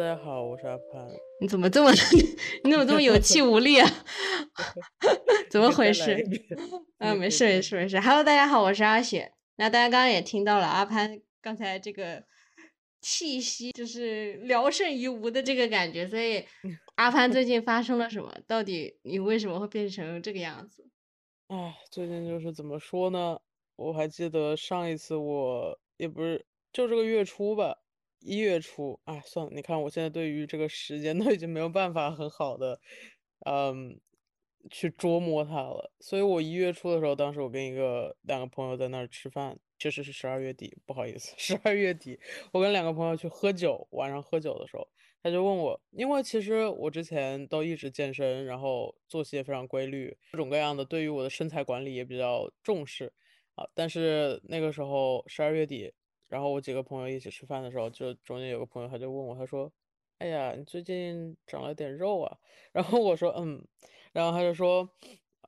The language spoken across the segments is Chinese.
大家好，我是阿潘。你怎么这么，你怎么这么有气无力啊？怎么回事？啊，没事没事没事。Hello，大家好，我是阿雪。那大家刚刚也听到了阿潘刚才这个气息，就是聊胜于无的这个感觉。所以阿潘最近发生了什么？到底你为什么会变成这个样子？哎，最近就是怎么说呢？我还记得上一次我也不是就这个月初吧。一月初，哎，算了，你看我现在对于这个时间都已经没有办法很好的，嗯，去捉摸它了。所以我一月初的时候，当时我跟一个两个朋友在那儿吃饭，确实是十二月底，不好意思，十二月底，我跟两个朋友去喝酒，晚上喝酒的时候，他就问我，因为其实我之前都一直健身，然后作息也非常规律，各种各样的，对于我的身材管理也比较重视啊。但是那个时候十二月底。然后我几个朋友一起吃饭的时候，就中间有个朋友他就问我，他说：“哎呀，你最近长了点肉啊？” 然后我说：“嗯。”然后他就说：“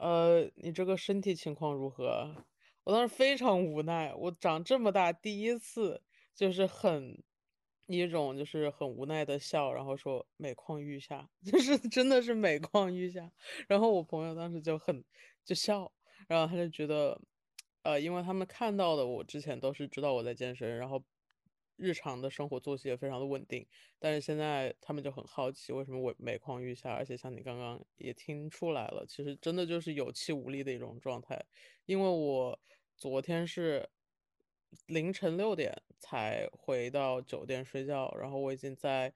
呃，你这个身体情况如何？”我当时非常无奈，我长这么大第一次就是很一种就是很无奈的笑，然后说每况愈下，就是真的是每况愈下。然后我朋友当时就很就笑，然后他就觉得。呃，因为他们看到的我之前都是知道我在健身，然后日常的生活作息也非常的稳定，但是现在他们就很好奇为什么我每况愈下，而且像你刚刚也听出来了，其实真的就是有气无力的一种状态，因为我昨天是凌晨六点才回到酒店睡觉，然后我已经在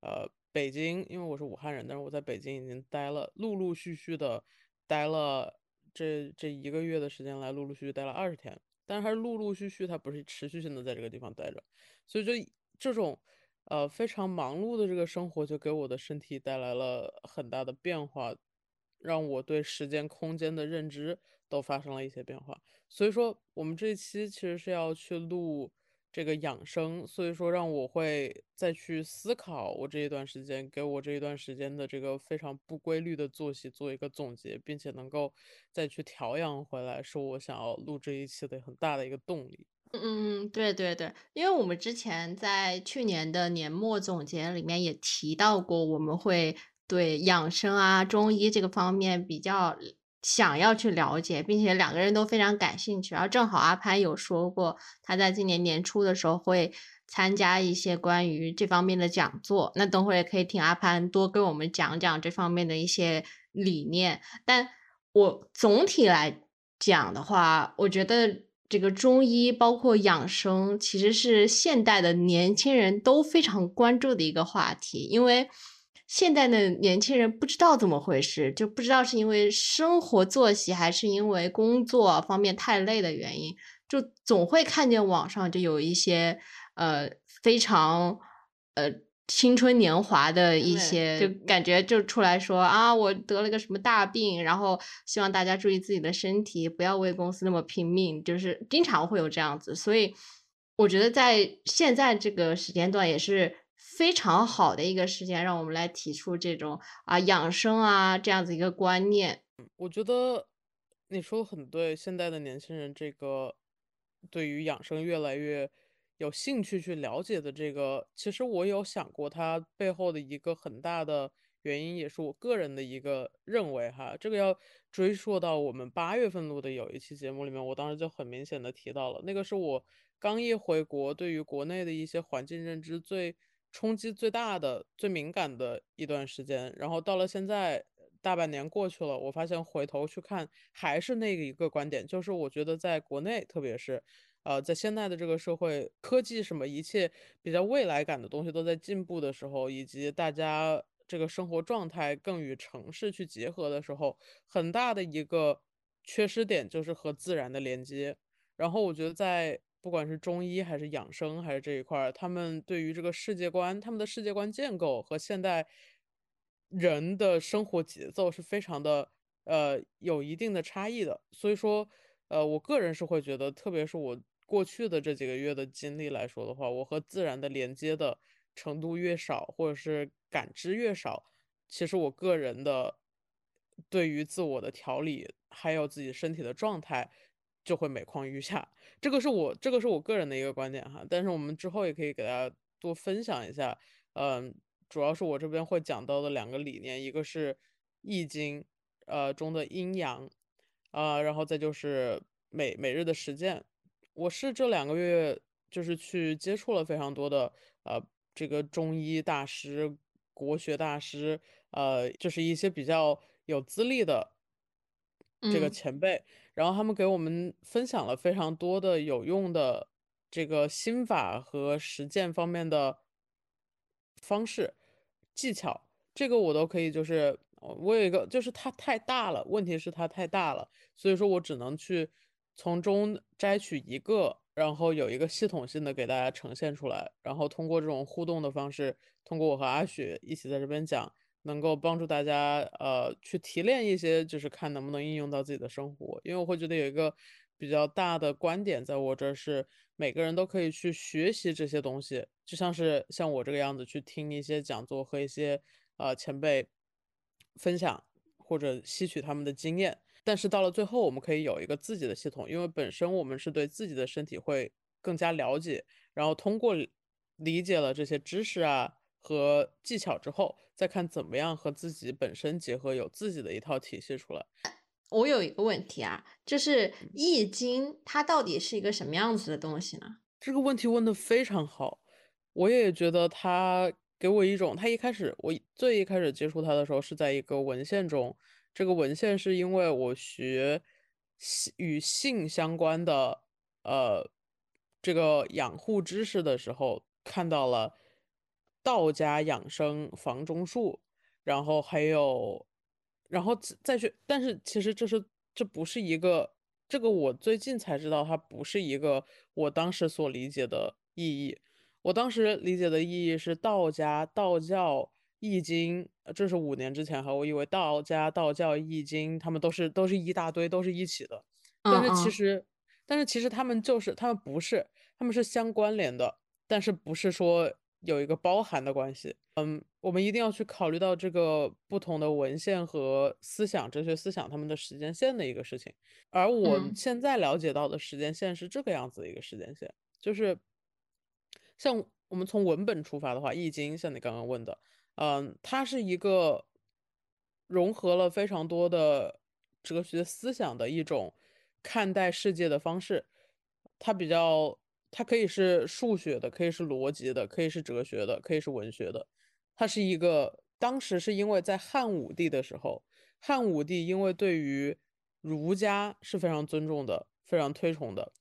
呃北京，因为我是武汉人，但是我在北京已经待了，陆陆续续的待了。这这一个月的时间来，陆陆续续待了二十天，但是还是陆陆续续，他不是持续性的在这个地方待着，所以就这种呃非常忙碌的这个生活，就给我的身体带来了很大的变化，让我对时间空间的认知都发生了一些变化。所以说，我们这一期其实是要去录。这个养生，所以说让我会再去思考我这一段时间给我这一段时间的这个非常不规律的作息做一个总结，并且能够再去调养回来，是我想要录这一期的很大的一个动力。嗯嗯，对对对，因为我们之前在去年的年末总结里面也提到过，我们会对养生啊、中医这个方面比较。想要去了解，并且两个人都非常感兴趣。然后正好阿潘有说过，他在今年年初的时候会参加一些关于这方面的讲座。那等会儿也可以听阿潘多跟我们讲讲这方面的一些理念。但我总体来讲的话，我觉得这个中医包括养生，其实是现代的年轻人都非常关注的一个话题，因为。现在的年轻人不知道怎么回事，就不知道是因为生活作息还是因为工作方面太累的原因，就总会看见网上就有一些呃非常呃青春年华的一些，就感觉就出来说啊，我得了个什么大病，然后希望大家注意自己的身体，不要为公司那么拼命，就是经常会有这样子。所以我觉得在现在这个时间段也是。非常好的一个时间，让我们来提出这种啊养生啊这样子一个观念。我觉得你说的很对，现在的年轻人这个对于养生越来越有兴趣去了解的这个，其实我有想过它背后的一个很大的原因，也是我个人的一个认为哈。这个要追溯到我们八月份录的有一期节目里面，我当时就很明显的提到了，那个是我刚一回国，对于国内的一些环境认知最。冲击最大的、最敏感的一段时间，然后到了现在大半年过去了，我发现回头去看还是那一个观点，就是我觉得在国内，特别是，呃，在现在的这个社会，科技什么一切比较未来感的东西都在进步的时候，以及大家这个生活状态更与城市去结合的时候，很大的一个缺失点就是和自然的连接。然后我觉得在。不管是中医还是养生还是这一块儿，他们对于这个世界观、他们的世界观建构和现代人的生活节奏是非常的呃有一定的差异的。所以说，呃，我个人是会觉得，特别是我过去的这几个月的经历来说的话，我和自然的连接的程度越少，或者是感知越少，其实我个人的对于自我的调理还有自己身体的状态。就会每况愈下，这个是我这个是我个人的一个观点哈，但是我们之后也可以给大家多分享一下，嗯，主要是我这边会讲到的两个理念，一个是《易经》呃中的阴阳，啊，然后再就是每每日的实践。我是这两个月就是去接触了非常多的呃这个中医大师、国学大师，呃，就是一些比较有资历的这个嗯前辈，然后他们给我们分享了非常多的有用的这个心法和实践方面的方式、技巧，这个我都可以，就是我有一个，就是它太大了，问题是它太大了，所以说我只能去从中摘取一个，然后有一个系统性的给大家呈现出来，然后通过这种互动的方式，通过我和阿雪一起在这边讲，能够帮助大家呃去提炼一些，就是看能不能应用到自己的生活。因为我会觉得有一个比较大的观点在我这儿是，每个人都可以去学习这些东西，就像是像我这个样子去听一些讲座和一些呃前辈分享或者吸取他们的经验。但是到了最后，我们可以有一个自己的系统，因为本身我们是对自己的身体会更加了解，然后通过理解了这些知识啊和技巧之后，再看怎么样和自己本身结合，有自己的一套体系出来。我有一个问题啊，就是《易经》它到底是一个什么样子的东西呢？这个问题问的非常好，我也觉得它给我一种，它一开始我最一开始接触它的时候是在一个文献中，这个文献是因为我学性与性相关的呃这个养护知识的时候看到了道家养生房中术，然后还有，然后再再去，但是其实这是这不是一个，这个我最近才知道，它不是一个我当时所理解的意义。我当时理解的意义是道家、道教、易经，呃这是五年之前哈，我以为道家、道教、易经，他们都是都是一大堆，都是一起的。但是其实，但是其实他们就是他们不是，他们是相关联的，但是不是说有一个包含的关系。嗯，我们一定要去考虑到这个不同的文献和思想、哲学思想他们的时间线的一个事情。而我嗯现在了解到的时间线是这个样子的一个时间线，就是像我们从文本出发的话，《易经》像你刚刚问的，嗯，它是一个融合了非常多的哲学思想的一种看待世界的方式。它比较，它可以是数学的，可以是逻辑的，可以是哲学的，可以是文学的。它是一个，当时是因为在汉武帝的时候，汉武帝因为对于儒家是非常尊重的，非常推崇的，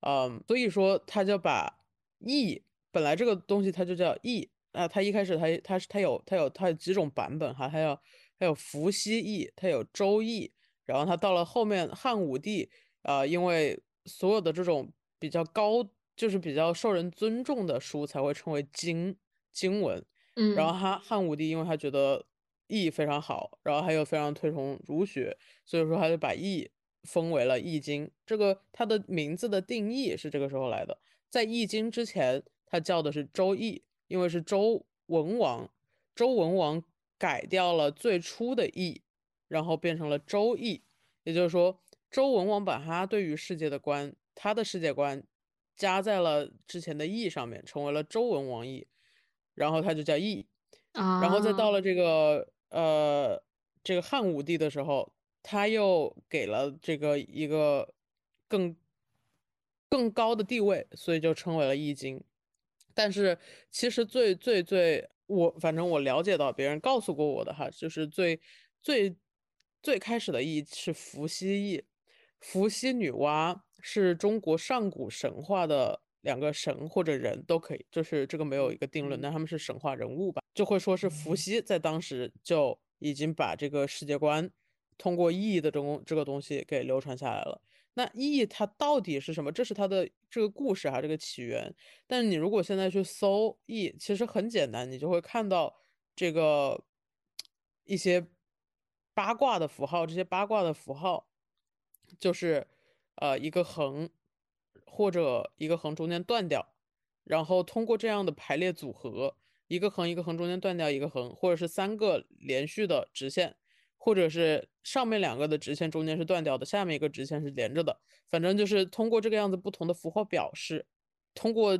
嗯，所以说他就把易本来这个东西它就叫易啊，它一开始它它是它有它有它有几种版本哈，它有它有伏羲易，它有周易，然后它到了后面汉武帝，呃，因为所有的这种比较高，就是比较受人尊重的书才会称为经经文，嗯然后嗯他汉武帝因为他觉得易非常好，然后他又非常推崇儒学，所以说他就把易封为了易经。这个它的名字的定义是这个时候来的。在易经之前，它叫的是周易，因为是周文王，周文王改掉了最初的易，然后变成了周易。也就是说，周文王把他对于世界的观，他的世界观加在了之前的易上面，成为了周文王易，然后他就叫易。然后再到啊了这个呃这个汉武帝的时候，他又给了这个一个更更高的地位，所以就称为了易经。但是其实最最最，我反正我了解到别人告诉过我的哈，就是最最最开始的易是伏羲易，伏羲、女娲是中国上古神话的两个神或者人都可以，就是这个没有一个定论，但他们是神话人物吧，就会说是伏羲在当时就已经把这个世界观通过易的这种这个东西给流传下来了。那易它到底是什么？这是它的这个故事哈，这个起源。但是你如果现在去搜易，其实很简单，你就会看到这个一些八卦的符号，这些八卦的符号就是呃一个横或者一个横中间断掉，然后通过这样的排列组合，一个横一个横中间断掉一个横，或者是三个连续的直线，或者是上面两个的直线中间是断掉的，下面一个直线是连着的，反正就是通过这个样子不同的符号表示，通过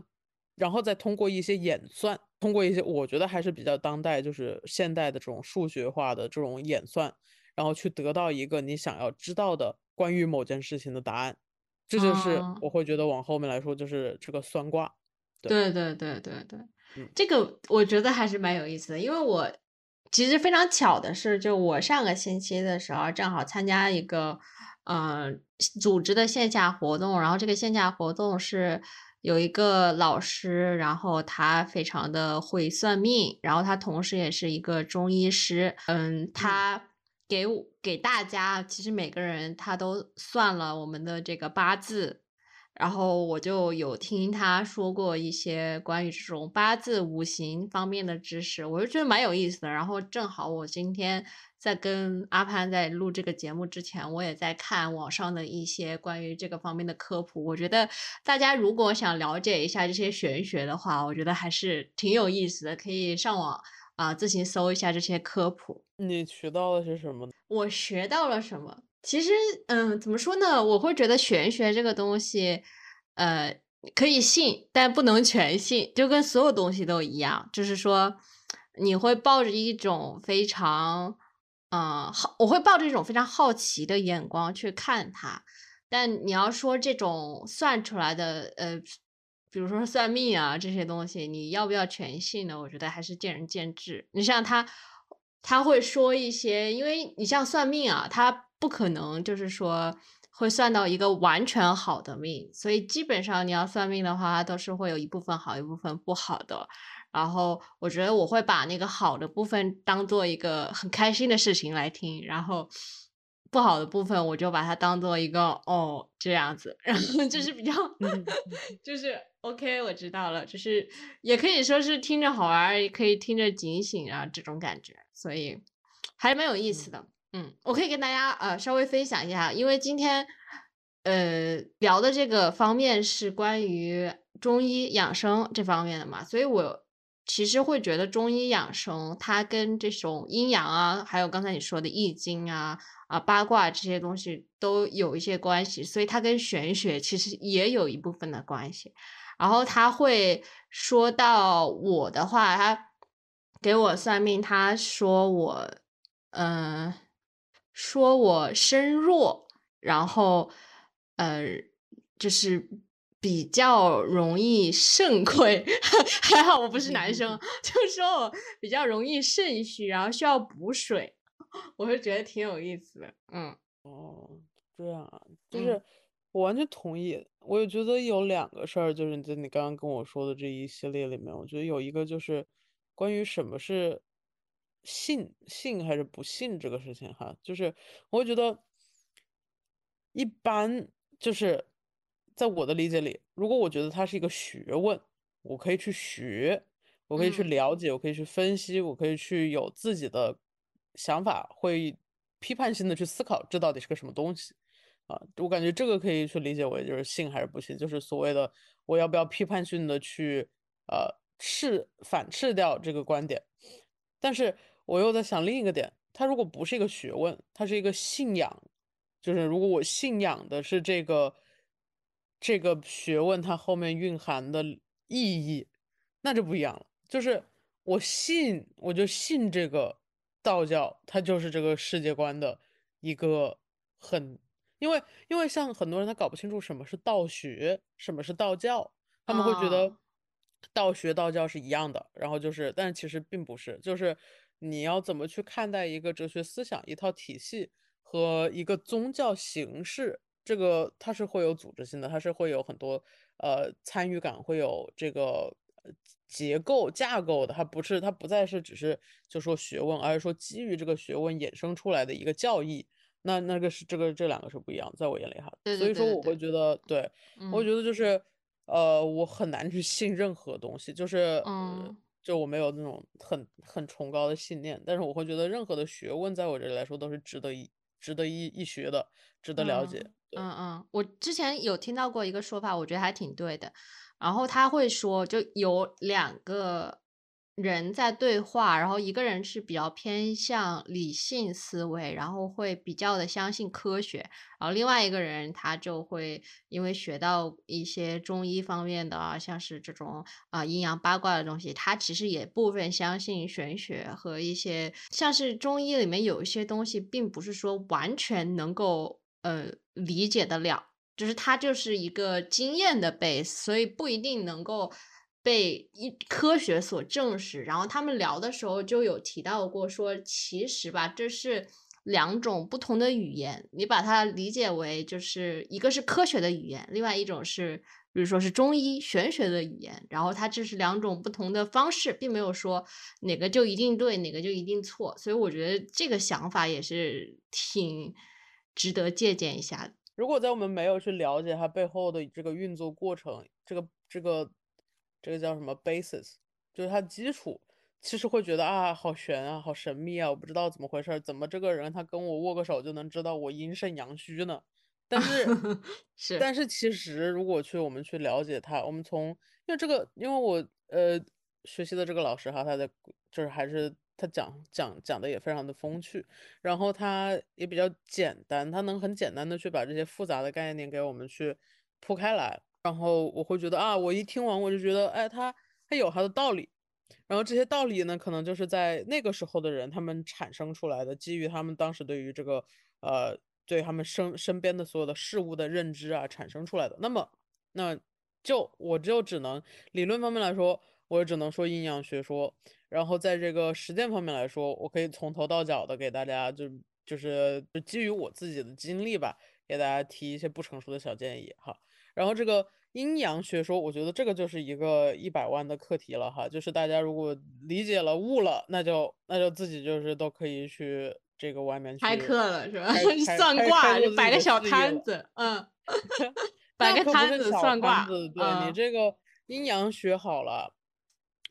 然后再通过一些演算，通过一些我觉得还是比较当代，就是现代的这种数学化的这种演算，然后去得到一个你想要知道的关于某件事情的答案。这就是我会觉得往后面来说，就是这个算卦。对对对对对，这个我觉得还是蛮有意思的，因为我其实非常巧的是，就我上个星期的时候正好参加一个呃组织的线下活动，然后这个线下活动是有一个老师，然后他非常的会算命，然后他同时也是一个中医师，嗯，他给给大家其实每个人他都算了我们的这个八字。然后我就有听他说过一些关于这种八字五行方面的知识，我就觉得蛮有意思的。然后正好我今天在跟阿潘在录这个节目之前，我也在看网上的一些关于这个方面的科普。我觉得大家如果想了解一下这些玄学的话，我觉得还是挺有意思的，可以上网啊自行搜一下这些科普。你学到了些什么？我学到了什么？其实，嗯，怎么说呢？我会觉得玄学这个东西，呃，可以信，但不能全信，就跟所有东西都一样。就是说，你会抱着一种非常，嗯，好，我会抱着一种非常好奇的眼光去看它。但你要说这种算出来的，呃，比如说算命啊这些东西，你要不要全信呢？我觉得还是见仁见智。你像他，他会说一些，因为你像算命啊，他。不可能，就是说会算到一个完全好的命，所以基本上你要算命的话，都是会有一部分好，一部分不好的。然后我觉得我会把那个好的部分当做一个很开心的事情来听，然后不好的部分我就把它当做一个哦这样子，然后就是比较 就是 OK，我知道了，就是也可以说是听着好玩，也可以听着警醒啊这种感觉，所以还蛮有意思的。嗯，我可以跟大家呃稍微分享一下，因为今天呃聊的这个方面是关于中医养生这方面的嘛，所以我其实会觉得中医养生它跟这种阴阳啊，还有刚才你说的易经啊啊八卦这些东西都有一些关系，所以它跟玄学其实也有一部分的关系。然后他会说到我的话，他给我算命，他说我嗯。说我身弱，然后，呃，就是比较容易肾亏，还好我不是男生，就说我比较容易肾虚，然后需要补水，我会觉得挺有意思的。嗯，哦，这样啊，就是我完全同意。我也觉得有两个事儿，就是在你刚刚跟我说的这一系列里面，我觉得有一个就是关于什么是。信信还是不信这个事情哈，就是我会觉得，一般就是在我的理解里，如果我觉得它是一个学问，我可以去学，我可以去了解，我可以去分析，我可以去有自己的想法，会批判性的去思考这到底是个什么东西啊？我感觉这个可以去理解为就是信还是不信，就是所谓的我要不要批判性的去呃斥反斥掉这个观点，但是。我又在想另一个点，它如果不是一个学问，它是一个信仰，就是如果我信仰的是这个这个学问，它后面蕴含的意义，那就不一样了。就是我信，我就信这个道教，它就是这个世界观的一个很，因为因为像很多人他搞不清楚什么是道学，什么是道教，他们会觉得道学道教是一样的，然后就是，但其实并不是，就是。你要怎么去看待一个哲学思想、一套体系和一个宗教形式？这个它是会有组织性的，它是会有很多呃参与感，会有这个结构架构的。它不是，它不再是只是就说学问，而是说基于这个学问衍生出来的一个教义。那那个是这个这两个是不一样，在我眼里哈。所以说我会觉得，对我觉得就是呃，我很难去信任何东西，就是嗯。就我没有那种很很崇高的信念，但是我会觉得任何的学问在我这里来说都是值得一值得一一学的，值得了解。嗯嗯嗯，我之前有听到过一个说法，我觉得还挺对的。然后他会说，就有两个人在对话，然后一个人是比较偏向理性思维，然后会比较的相信科学，然后另外一个人他就会因为学到一些中医方面的，像是这种啊阴阳八卦的东西，他其实也部分相信玄学和一些像是中医里面有一些东西，并不是说完全能够呃理解得了，就是它就是一个经验的 base，所以不一定能够。被一科学所证实，然后他们聊的时候就有提到过，说其实吧，这是两种不同的语言，你把它理解为就是一个是科学的语言，另外一种是比如说是中医玄学的语言，然后它这是两种不同的方式，并没有说哪个就一定对，哪个就一定错，所以我觉得这个想法也是挺值得借鉴一下的。如果在我们没有去了解它背后的这个运作过程，这个这个。这个叫什么 basis，就是它基础，其实会觉得啊，好悬啊，好神秘啊，我不知道怎么回事，怎么这个人他跟我握个手就能知道我阴盛阳虚呢？但是 是，但是其实如果去我们去了解他，我们从因为这个，因为我呃学习的这个老师哈，他的就是还是他讲讲讲的也非常的风趣，然后他也比较简单，他能很简单的去把这些复杂的概念给我们去铺开来。然后我会觉得啊，我一听完我就觉得，哎，他他有他的道理。然后这些道理呢，可能就是在那个时候的人他们产生出来的，基于他们当时对于这个呃，对他们身身边的所有的事物的认知啊产生出来的。那么，那就我就只能理论方面来说，我只能说阴阳学说。然后在这个实践方面来说，我可以从头到脚的给大家就就是就基于我自己的经历吧，给大家提一些不成熟的小建议哈。然后这个阴阳学说，我觉得这个就是一个一百万的课题了哈。就是大家如果理解了悟了，那就那就自己就是都可以去这个外面去开课了是吧？算卦，摆个小摊子，嗯，摆个摊子算卦。对你这个阴阳学好了。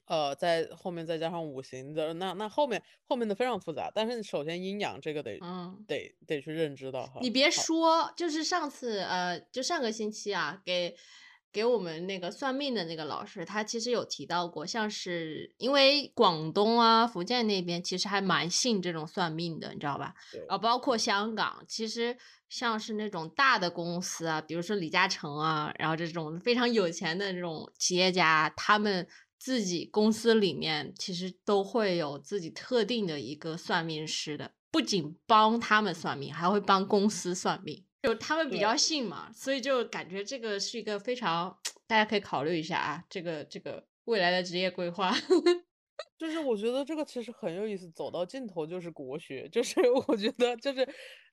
呃，在后面再加上五行的，那那后面后面的非常复杂。但是首先阴阳这个得，嗯，得得去认知到哈。你别说，就是上次呃，就上个星期啊，给给我们那个算命的那个老师，他其实有提到过，像是因为广东啊、福建那边其实还蛮信这种算命的，你知道吧？啊，包括香港，其实像是那种大的公司啊，比如说李嘉诚啊，然后这种非常有钱的这种企业家，他们。自己公司里面其实都会有自己特定的一个算命师的，不仅帮他们算命，还会帮公司算命。就他们比较信嘛，所以就感觉这个是一个非常大家可以考虑一下啊，这个这个未来的职业规划。就是我觉得这个其实很有意思，走到尽头就是国学，就是 我觉得就是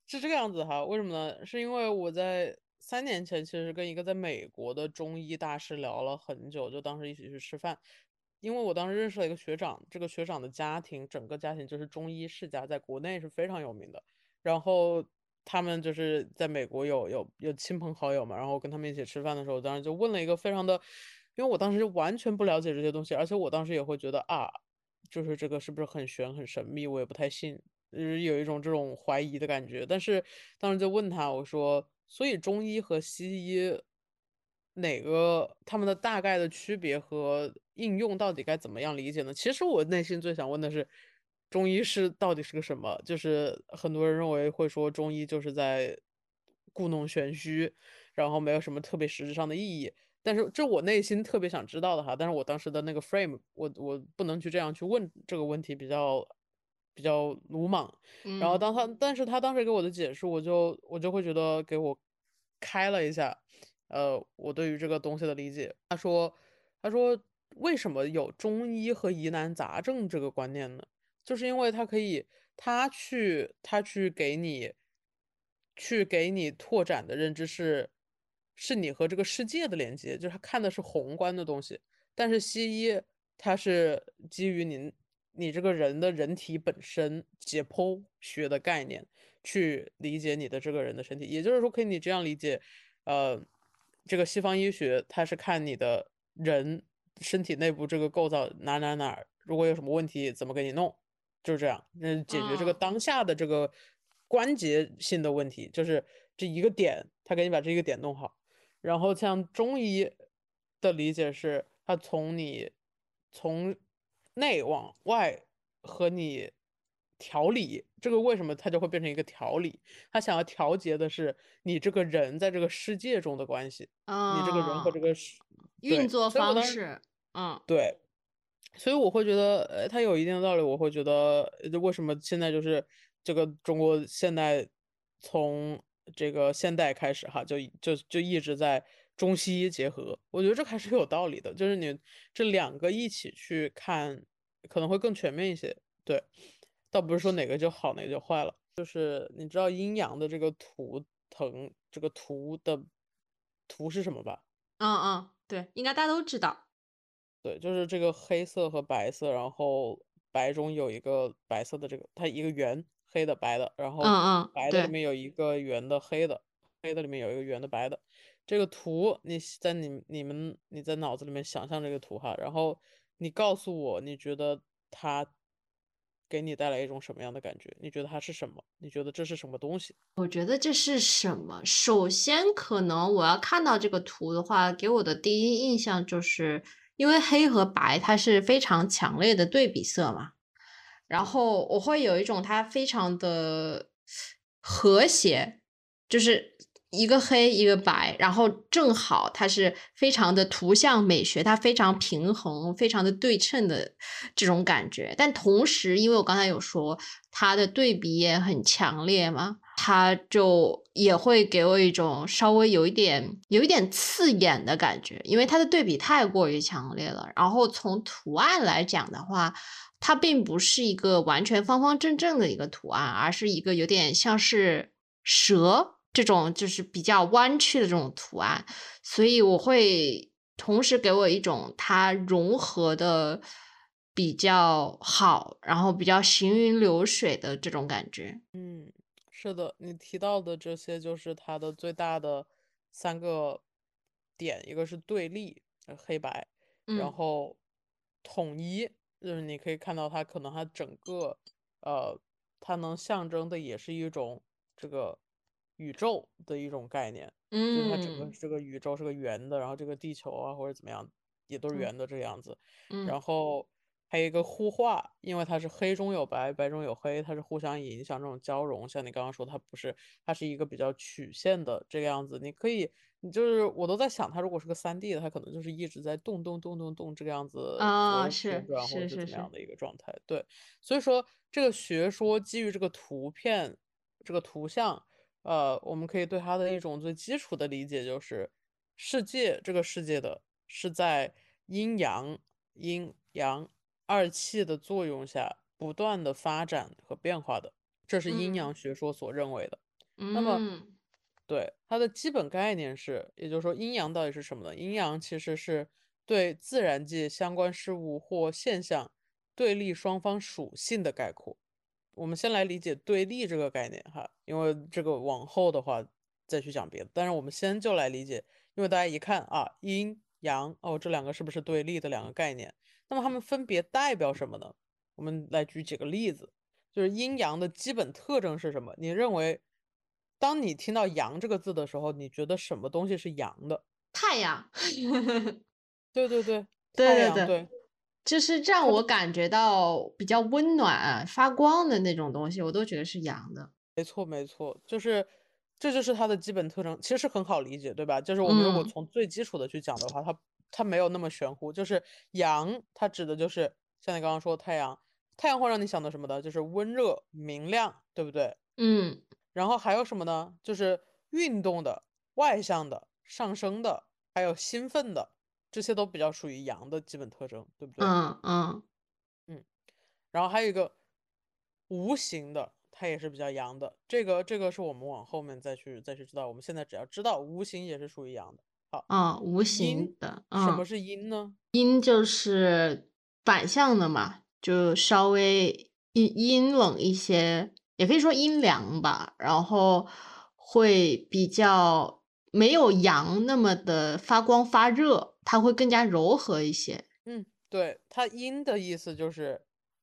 是这个样子哈。为什么呢？是因为我在。三年前，其实跟一个在美国的中医大师聊了很久，就当时一起去吃饭。因为我当时认识了一个学长，这个学长的家庭，整个家庭就是中医世家，在国内是非常有名的。然后他们就是在美国有有有亲朋好友嘛，然后跟他们一起吃饭的时候，当时就问了一个非常的，因为我当时完全不了解这些东西，而且我当时也会觉得啊，就是这个是不是很玄很神秘，我也不太信，就是有一种这种怀疑的感觉。但是当时就问他，我说。所以中医和西医哪个他们的大概的区别和应用到底该怎么样理解呢？其实我内心最想问的是，中医是到底是个什么？就是很多人认为会说中医就是在故弄玄虚，然后没有什么特别实质上的意义。但是这我内心特别想知道的哈，但是我当时的那个 frame，我我不能去这样去问这个问题，比较。比较鲁莽，然后当他，但是他当时给我的解释，我就我就会觉得给我开了一下，呃，我对于这个东西的理解。他说，他说为什么有中医和疑难杂症这个观念呢？就是因为他可以，他去他去给你，去给你拓展的认知是，是你和这个世界的连接，就是他看的是宏观的东西。但是西医它是基于您。你这个人的人体本身解剖学的概念去理解你的这个人的身体，也就是说，可以你这样理解，呃，这个西方医学它是看你的人身体内部这个构造哪哪哪，如果有什么问题怎么给你弄，就是这样，那解决这个当下的这个关节性的问题，就是这一个点，他给你把这一个点弄好。然后像中医的理解是，他从你从内往外和你调理，这个为什么它就会变成一个调理？他想要调节的是你这个人在这个世界中的关系，你这个人和这个运作方式，嗯，对。所以我会觉得，呃，它有一定的道理。我会觉得，为什么现在就是这个中国现代从这个现代开始哈，就就就一直在中西医结合。我觉得这还是有道理的，就是你这两个一起去看，可能会更全面一些。对，倒不是说哪个就好，哪个就坏了。就是你知道阴阳的这个图腾，这个图的图是什么吧？嗯嗯，对，应该大家都知道。对，就是这个黑色和白色，然后白中有一个白色的这个，它一个圆，黑的白的，然后白的里面有一个圆的黑的，黑的里面有一个圆的白的。这个图你在你你们你在脑子里面想象这个图哈，然后你告诉我，你觉得它给你带来一种什么样的感觉？你觉得它是什么？你觉得这是什么东西？我觉得这是什么？首先，可能我要看到这个图的话，给我的第一印象就是。因为黑和白它是非常强烈的对比色嘛，然后我会有一种它非常的和谐，就是一个黑一个白，然后正好它是非常的图像美学，它非常平衡，非常的对称的这种感觉。但同时，因为我刚才有说它的对比也很强烈嘛。它就也会给我一种稍微有一点、有一点刺眼的感觉，因为它的对比太过于强烈了。然后从图案来讲的话，它并不是一个完全方方正正的一个图案，而是一个有点像是蛇这种，就是比较弯曲的这种图案。所以我会同时给我一种它融合的比较好，然后比较行云流水的这种感觉。嗯。是的，你提到的这些就是它的最大的三个点，一个是对立，黑白，然后统一，就是你可以看到它可能它整个，呃，它能象征的也是一种这个宇宙的一种概念，就是它整个这个宇宙是个圆的，然后这个地球啊或者怎么样也都是圆的这个样子，然后。还有一个互化，因为它是黑中有白，白中有黑，它是互相影响这种交融。像你刚刚说，它不是，它是一个比较曲线的这个样子。你可以，你就是我都在想，它如果是个三 D 的，它可能就是一直在动动动动动这个样子啊，是是是怎么样的一个状态？对，所以说这个学说基于这个图片、这个图像，呃，我们可以对它的一种最基础的理解就是，世界这个世界的是在阴阳阴阳。二气的作用下不断的发展和变化的，这是阴阳学说所认为的。那么，对它的基本概念是，也就是说，阴阳到底是什么呢？阴阳其实是对自然界相关事物或现象对立双方属性的概括。我们先来理解对立这个概念哈，因为这个往后的话再去讲别的。但是我们先就来理解，因为大家一看啊，阴阳哦，这两个是不是对立的两个概念？那么它们分别代表什么呢？我们来举几个例子，就是阴阳的基本特征是什么？你认为，当你听到“阳”这个字的时候，你觉得什么东西是阳的？太阳。对对对，对对对，就是让我感觉到比较温暖、发光的那种东西，我都觉得是阳的。没错没错，就是这就是它的基本特征，其实很好理解，对吧？就是我们如果从最基础的去讲的话，它。它没有那么玄乎，就是阳，它指的就是像你刚刚说的太阳，太阳会让你想到什么的？就是温热明亮，对不对？嗯。然后还有什么呢？就是运动的、外向的、上升的，还有兴奋的，这些都比较属于阳的基本特征，对不对？嗯嗯嗯。然后还有一个无形的，它也是比较阳的。这个这个是我们往后面再去再去知道。我们现在只要知道无形也是属于阳的。好啊，无形的。什么是阴呢？阴就是反向的嘛，就稍微阴阴冷一些，也可以说阴凉吧。然后会比较没有阳那么的发光发热，它会更加柔和一些。嗯，对，它阴的意思就是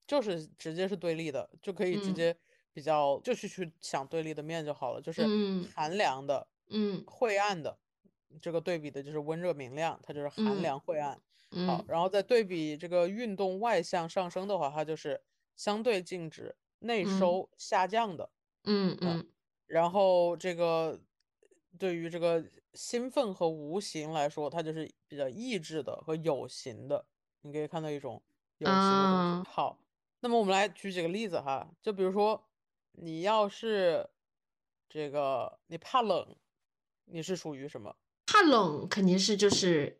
就是直接是对立的，就可以直接比较就是去想对立的面就好了，就是寒凉的，嗯，晦暗的。这个对比的就是温热明亮，它就是寒凉晦暗。嗯然后再对比这个运动外向上升的话，它就是相对静止、内嗯收下降的。嗯嗯然后这个对于这个兴奋和无形来说，它就是比较抑制的和有形的。你可以看到一种有形的东西。啊，好，那么我们来举几个例子哈，就比如说你要是这个你怕冷，你是属于什么？怕冷肯定是就是，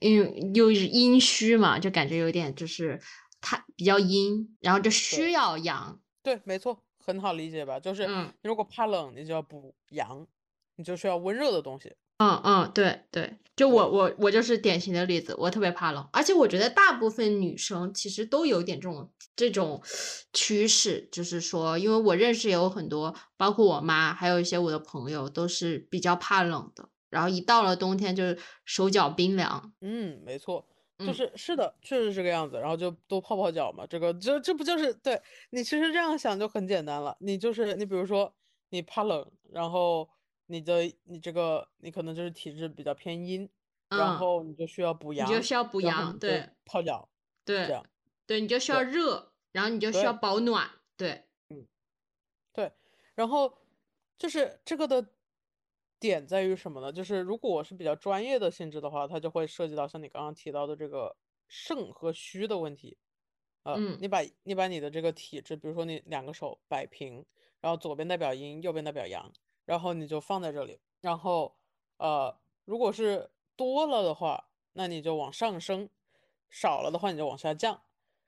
因为又是阴虚嘛，就感觉有点就是它比较阴，然后就需要阳。对，没错，很好理解吧？就是如果怕冷，你就要补阳，你就需要温热的东西。嗯嗯，对对，就我我我就是典型的例子，我特别怕冷，而且我觉得大部分女生其实都有点这种这种趋势，就是说，因为我认识也有很多，包括我妈，还有一些我的朋友都是比较怕冷的，然后一到了冬天就是手脚冰凉。嗯，没错，就嗯是是的，确实这个样子。然后就多泡泡脚嘛，这个这这不就是对你其实这样想就很简单了。你就是你比如说你怕冷，然后你的你这个你可能就是体质比较偏阴，然嗯，后你就需要补阳你就，需要补阳，对泡脚这对样。对，你就需要热，然后你就需要对保暖，对，对，然后就是这个的点在于什么呢？就是如果我是比较专业的性质的话，它就会涉及到像你刚刚提到的这个肾和虚的问题。呃，嗯你把你把你的这个体质，比如说你两个手摆平，然后左边代表阴，右边代表阳，然后你就放在这里，然后呃，如果是多了的话，那你就往上升；少了的话，你就往下降。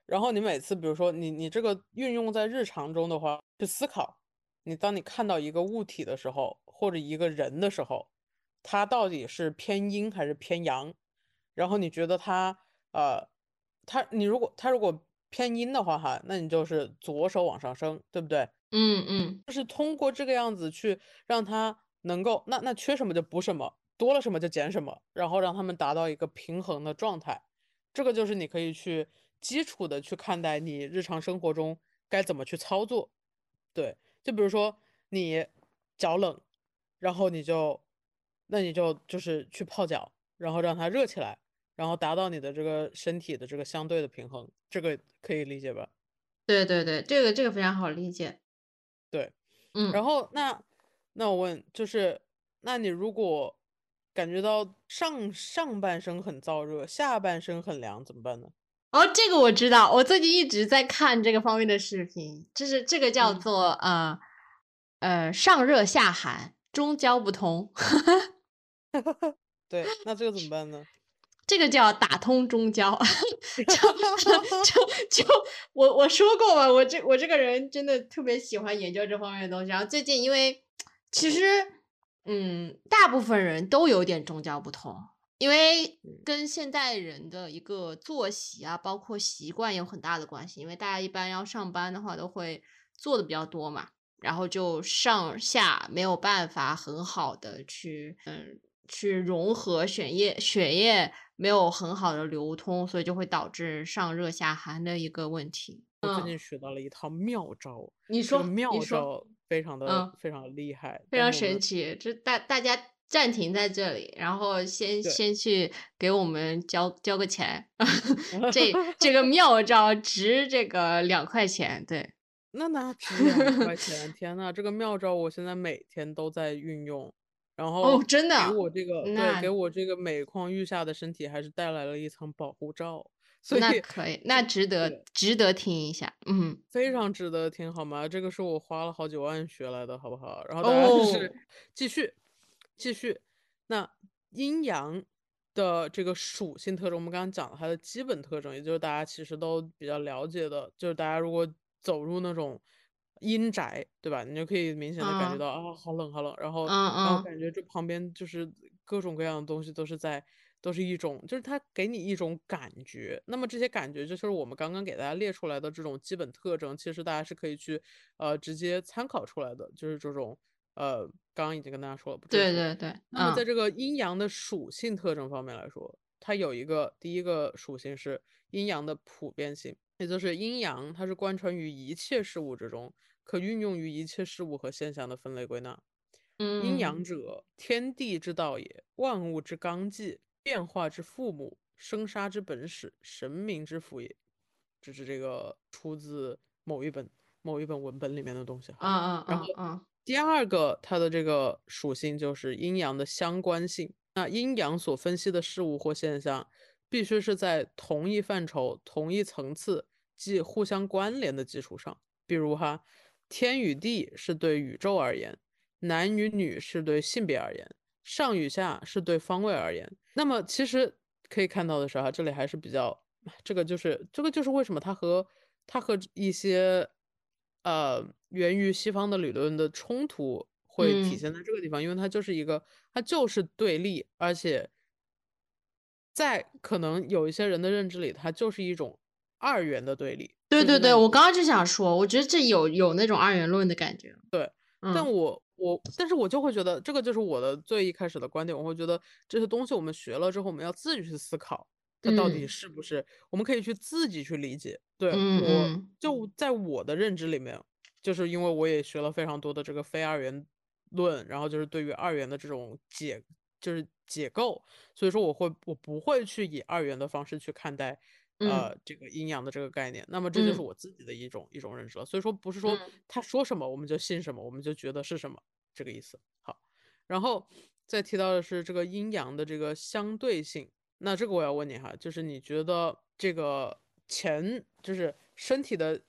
然后你每次，比如说你你这个运用在日常中的话，去思考，你当你看到一个物体的时候，或者一个人的时候，它到底是偏阴还是偏阳？然后你觉得它呃，它你如果它如果偏阴的话哈，那你就是左手往上升，对不对？嗯嗯就是通过这个样子去让他能够，那那缺什么就补什么，多了什么就减什么，然后让他们达到一个平衡的状态。这个就是你可以去基础的去看待你日常生活中该怎么去操作。对，就比如说你脚冷，然后你就，那你就就是去泡脚，然后让它热起来，然后达到你的这个身体的这个相对的平衡，这个可以理解吧？对对对，这个这个非常好理解。对。嗯然后那那我问，就是那你如果感觉到上上半身很燥热，下半身很凉，怎么办呢？哦，这个我知道，我最近一直在看这个方面的视频，就是这个叫嗯做呃呃上热下寒，中焦不通，对，那这个怎么办呢？这个叫打通中焦。就 就就我我说过吧，我这我这个人真的特别喜欢研究这方面的东西。然后最近因为其实嗯，大部分人都有点中焦不通，因为跟现代人的一个作息啊，包括习惯有很大的关系。因为大家一般要上班的话，都会做的比较多嘛，然后就上下没有办法很好的去嗯去融合血液，血液没有很好的流通，所以就会导致上热下寒的一个问题。我最近学到了一套妙招，你说，这个妙，招非常的、嗯非常厉害，非常神奇。这大大家暂停在这里，然后先先去给我们交交个钱，这 这个妙招值这个两块钱，对。那哪值两块 钱？天呐，这个妙招我现在每天都在运用，然后哦，真的给啊，我这个对，给我这个每况愈下的身体还是带来了一层保护罩，所以那可以，那值得值得听一下，嗯，非常值得听，好吗？这个是我花了好几万学来的，好不好？然后大家就是哦，继续继续，那阴阳的这个属性特征，我们刚刚讲了它的基本特征，也就是大家其实都比较了解的，就是大家如果走入那种阴宅，对吧？你就可以明显的感觉嗯到啊，好冷好冷，然后嗯然后嗯，感觉这旁边就是各种各样的东西都是在。都是一种，就是它给你一种感觉。那么这些感觉，就是我们刚刚给大家列出来的这种基本特征，其实大家是可以去呃直接参考出来的，就是这种呃，刚刚已经跟大家说了。对对对，那么在嗯这个阴阳的属性特征方面来说，它有一个第一个属性是阴阳的普遍性，也就是阴阳它是贯穿于一切事物之中，可运用于一切事物和现象的分类归纳。嗯阴阳嗯者，天地之道也，万物之纲纪，变化之父母，生杀之本始，神明之府也。这是这个出自某一本某一本文本里面的东西。啊啊然后啊啊！第二个，它的这个属性就是阴阳的相关性。那阴阳所分析的事物或现象，必须是在同一范畴、同一层次，即互相关联的基础上。比如哈，天与地是对宇宙而言，男与女是对性别而言，上与下是对方位而言。那么其实可以看到的是哈，这里还是比较，这个就是这个就是为什么它和它和一些呃源于西方的理论的冲突会体嗯现在这个地方，因为它就是一个它就是对立，而且在可能有一些人的认知里，它就是一种二元的对立。对对对，我刚刚就想说，我觉得这有有那种二元论的感觉。对，但嗯我我，但是我就会觉得，这个就是我的最一开始的观点，我会觉得这些东西我们学了之后，我们要自己去思考，它到底嗯是不是，我们可以去自己去理解。对，嗯我嗯就在我的认知里面，就是因为我也学了非常多的这个非二元论，然后就是对于二元的这种解，就是解构，所以说我会我不会去以二元的方式去看待。嗯呃，这个阴阳的这个概念，那么这就是嗯我自己的一种一种认识了。所以说，不是说嗯他说什么我们就信什么，我们就觉得是什么这个意思。好，然后再提到的是这个阴阳的这个相对性。那这个我要问你哈，就是你觉得这个前就是身体的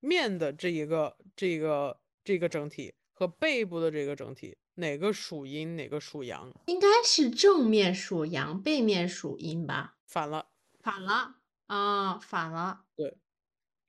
面的这一个这一个这个整体和背部的这个整体，哪个属阴，哪个属阳？应该是正面属阳，背面属阴吧？反了，反了啊，反了。对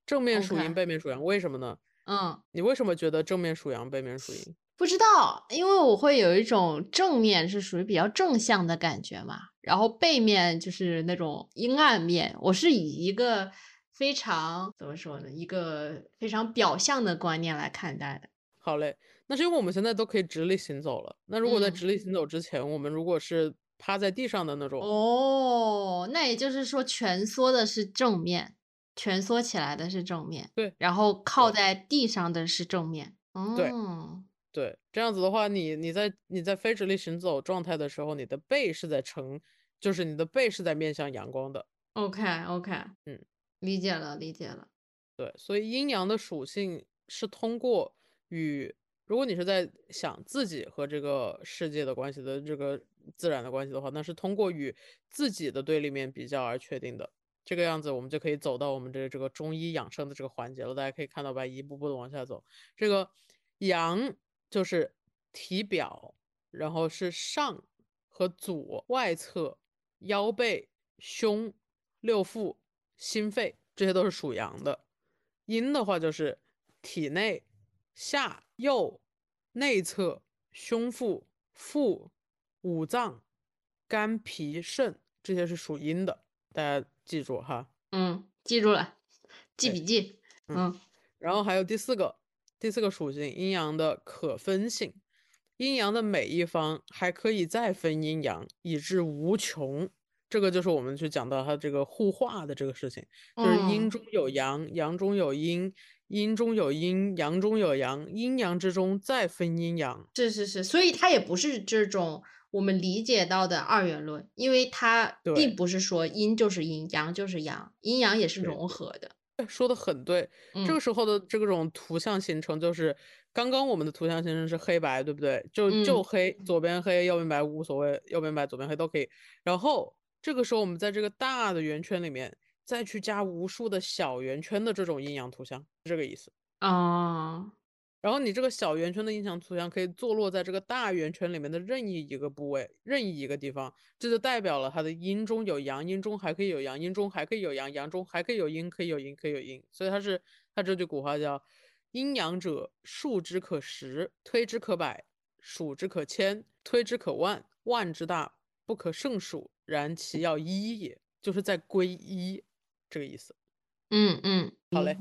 正面属阴，背面属阳，为什么呢？嗯，你为什么觉得正面属阳，背面属阴？不知道，因为我会有一种正面是属于比较正向的感觉嘛，然后背面就是那种阴暗面。我是以一个非常怎么说呢，一个非常表象的观念来看待的。好嘞，那是因为我们现在都可以直立行走了。那如果在嗯直立行走之前，我们如果是趴在地上的那种，哦，那也就是说蜷缩的是正面，蜷缩起来的是正面，对然后靠在地上的是正面。对哦，对，这样子的话，你你在你在非直立行走状态的时候，你的背是在呈，就是你的背是在面向阳光的。OK OK，嗯，理解了理解了。对，所以阴阳的属性是通过与，如果你是在想自己和这个世界的关系的这个自然的关系的话，那是通过与自己的对立面比较而确定的。这个样子，我们就可以走到我们这这个中医养生的这个环节了。大家可以看到吧，一步步的往下走。这个阳就是体表，然后是上和左外侧、腰背、胸、六腹、心肺，这些都是属阳的。阴的话就是体内、下、右、内侧、胸腹、腹、五脏、肝、脾、肾，这些是属阴的，大家记住哈。嗯，记住了，记哎笔记。嗯嗯然后还有第四个，第四个属性，阴阳的可分性。阴阳的每一方还可以再分阴阳，以至无穷。这个就是我们去讲到它这个互化的这个事情，就是阴嗯中有阳，阳中有阴，阴中有阴，阳中有阳，阴阳之中再分阴阳。是是是，所以它也不是这种我们理解到的二元论，因为它并不是说阴就是阴，阳就是阳，阴阳也是融合的。说的很对，这个嗯时候的这种图像形成就是，刚刚我们的图像形成是黑白，对不对？就就嗯黑，左边黑，右边白无所谓，右边白，左边黑都可以。然后这个时候我们在这个大的圆圈里面再去加无数的小圆圈的这种阴阳图像，是这个意思。啊，然后你这个小圆圈的阴阳图像可以坐落在这个大圆圈里面的任意一个部位、任意一个地方，这就代表了它的阴中有阳，阴中还可以有阳，阴中还可以有阳，阳中还可以有阴，可以有阴，可以有阴。所以它是它这句古话叫“阴阳者，数之可十，推之可百，数之可千，推之可万，万之大，不可胜数。然其要一也”，就是在归一这个意思。嗯嗯，好嘞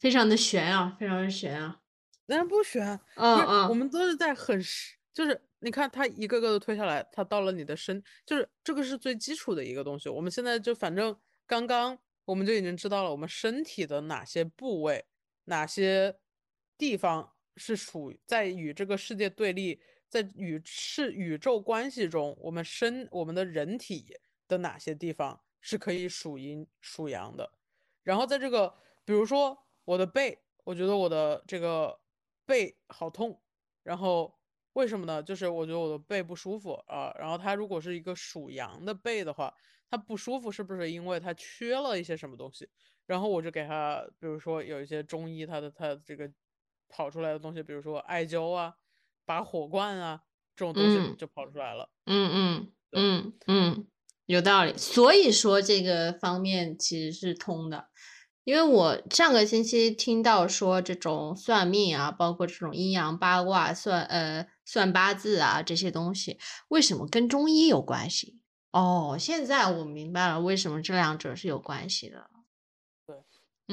非常的玄啊，非常的玄啊。当然不悬，嗯不是，我嗯们都是在很实，就是你看它一个个的推下来，它到了你的身，就是这个是最基础的一个东西。我们现在就反正刚刚我们就已经知道了，我们身体的哪些部位、哪些地方是属于在与这个世界对立，在与是宇宙关系中，我们身我们的人体的哪些地方是可以属阴属阳的。然后在这个，比如说我的背，我觉得我的这个背好痛，然后为什么呢？就是我觉得我的背不舒服啊。然后它如果是一个属阳的背的话，它不舒服是不是因为它缺了一些什么东西？然后我就给他，比如说有一些中医，他的他这个跑出来的东西，比如说艾灸啊、拔火罐啊这种东西就跑出来了。嗯嗯嗯嗯，有道理。所以说这个方面其实是通的，因为我上个星期听到说这种算命啊，包括这种阴阳八卦、算呃算八字啊这些东西，为什么跟中医有关系？哦，现在我明白了为什么这两者是有关系的。对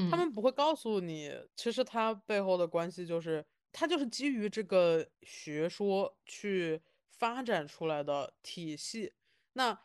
他们不会告诉你，其实它背后的关系就是，它就是基于这个学说去发展出来的体系。那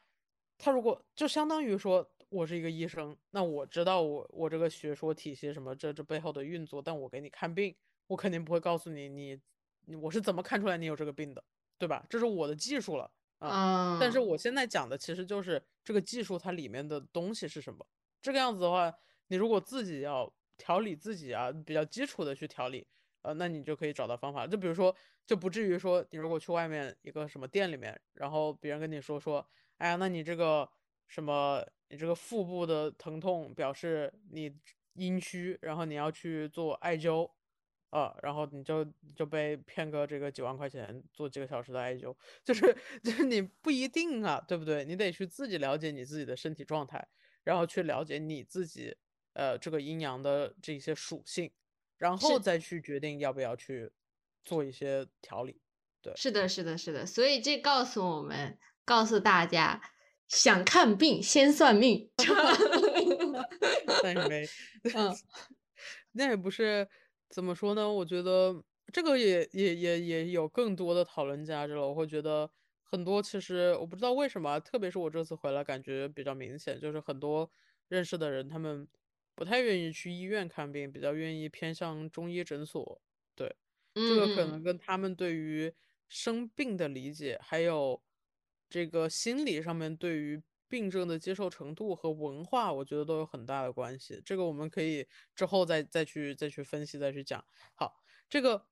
他如果就相当于说，我是一个医生，那我知道我我这个学说体系什么这这背后的运作，但我给你看病，我肯定不会告诉你你我是怎么看出来你有这个病的，对吧？这是我的技术了啊。但是我现在讲的其实就是这个技术它里面的东西是什么。这个样子的话。你如果自己要调理自己啊，比较基础的去调理，呃，那你就可以找到方法。就比如说，就不至于说，你如果去外面一个什么店里面，然后别人跟你说说，哎呀，那你这个什么，你这个腹部的疼痛表示你阴虚，然后你要去做艾灸，啊，然后你就就被骗个这个几万块钱做几个小时的艾灸，就是就是你不一定啊，对不对？你得去自己了解你自己的身体状态，然后去了解你自己。呃，这个阴阳的这些属性，然后再去决定要不要去做一些调理。对，是的，是的，是的。所以这告诉我们，告诉大家，想看病先算命。那也没，嗯，那也不是怎么说呢？我觉得这个也也也也有更多的讨论价值了。我会觉得很多，其实我不知道为什么，特别是我这次回来，感觉比较明显，就是很多认识的人，他们。不太愿意去医院看病，比较愿意偏向中医诊所。对，这个可能跟他们对于生病的理解，还有这个心理上面对于病症的接受程度和文化，我觉得都有很大的关系。这个我们可以之后再再去再去分析，再去讲。好，这个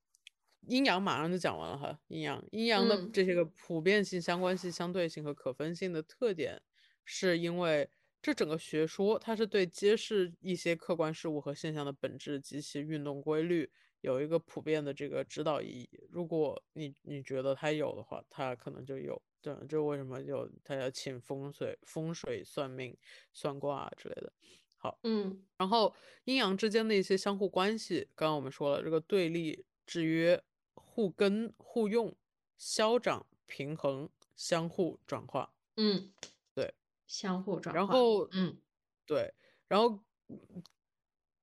阴阳马上就讲完了哈。阴阳阴阳的这些个普遍性、相关性、相对性和可分性的特点，是因为。这整个学说，它是对揭示一些客观事物和现象的本质及其运动规律有一个普遍的这个指导意义。如果你你觉得它有的话，它可能就有。对，这为什么有他要请风水、风水算命、算卦之类的。好，嗯，然后阴阳之间的一些相互关系，刚刚我们说了，这个对立、制约、互根、互用、消长、平衡、相互转化。嗯。对相互转化，然后嗯，对，然后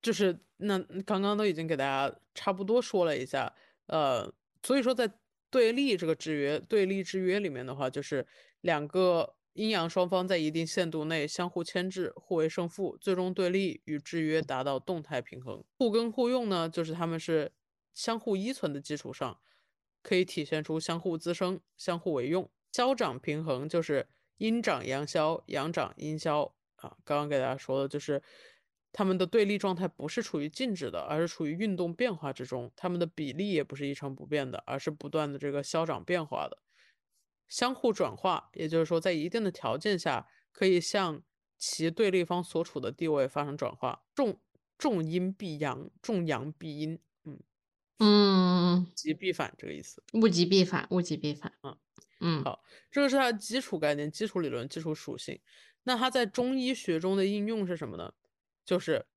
就是那刚刚都已经给大家差不多说了一下，呃，所以说在对立这个制约、对立制约里面的话，就是两个阴阳双方在一定限度内相互牵制、互为胜负，最终对立与制约达到动态平衡。互根互用呢，就是他们是相互依存的基础上，可以体现出相互滋生、相互为用。消长平衡就是。阴长阳消，阳长阴消啊！刚刚给大家说的就是，他们的对立状态不是处于静止的，而是处于运动变化之中。他们的比例也不是一成不变的，而是不断的这个消长变化的，相互转化。也就是说，在一定的条件下，可以向其对立方所处的地位发生转化。重重阴必阳，重阳必阴。嗯嗯，极必反这个意思。物极必反，物极必反。嗯。嗯，好，这个是它的基础概念、基础理论、基础属性。那它在中医学中的应用是什么呢？就是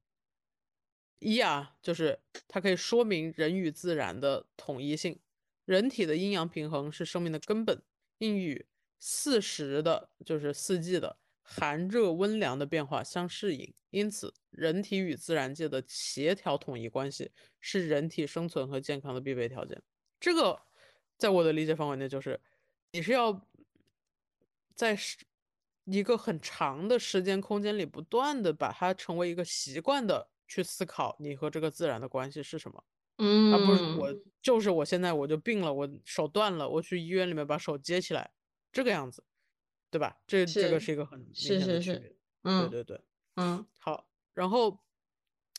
一啊，就是它可以说明人与自然的统一性。人体的阴阳平衡是生命的根本，应与四时的，就是四季的寒热温凉的变化相适应。因此，人体与自然界的协调统一关系是人体生存和健康的必备条件。这个，在我的理解范围内就是。你是要在一个很长的时间空间里，不断的把它成为一个习惯的去思考，你和这个自然的关系是什么？嗯，而不是我就是我现在我就病了，我手断了，我去医院里面把手接起来，这个样子，对吧？这这个是一个很明显的区别嗯对对，嗯好，然后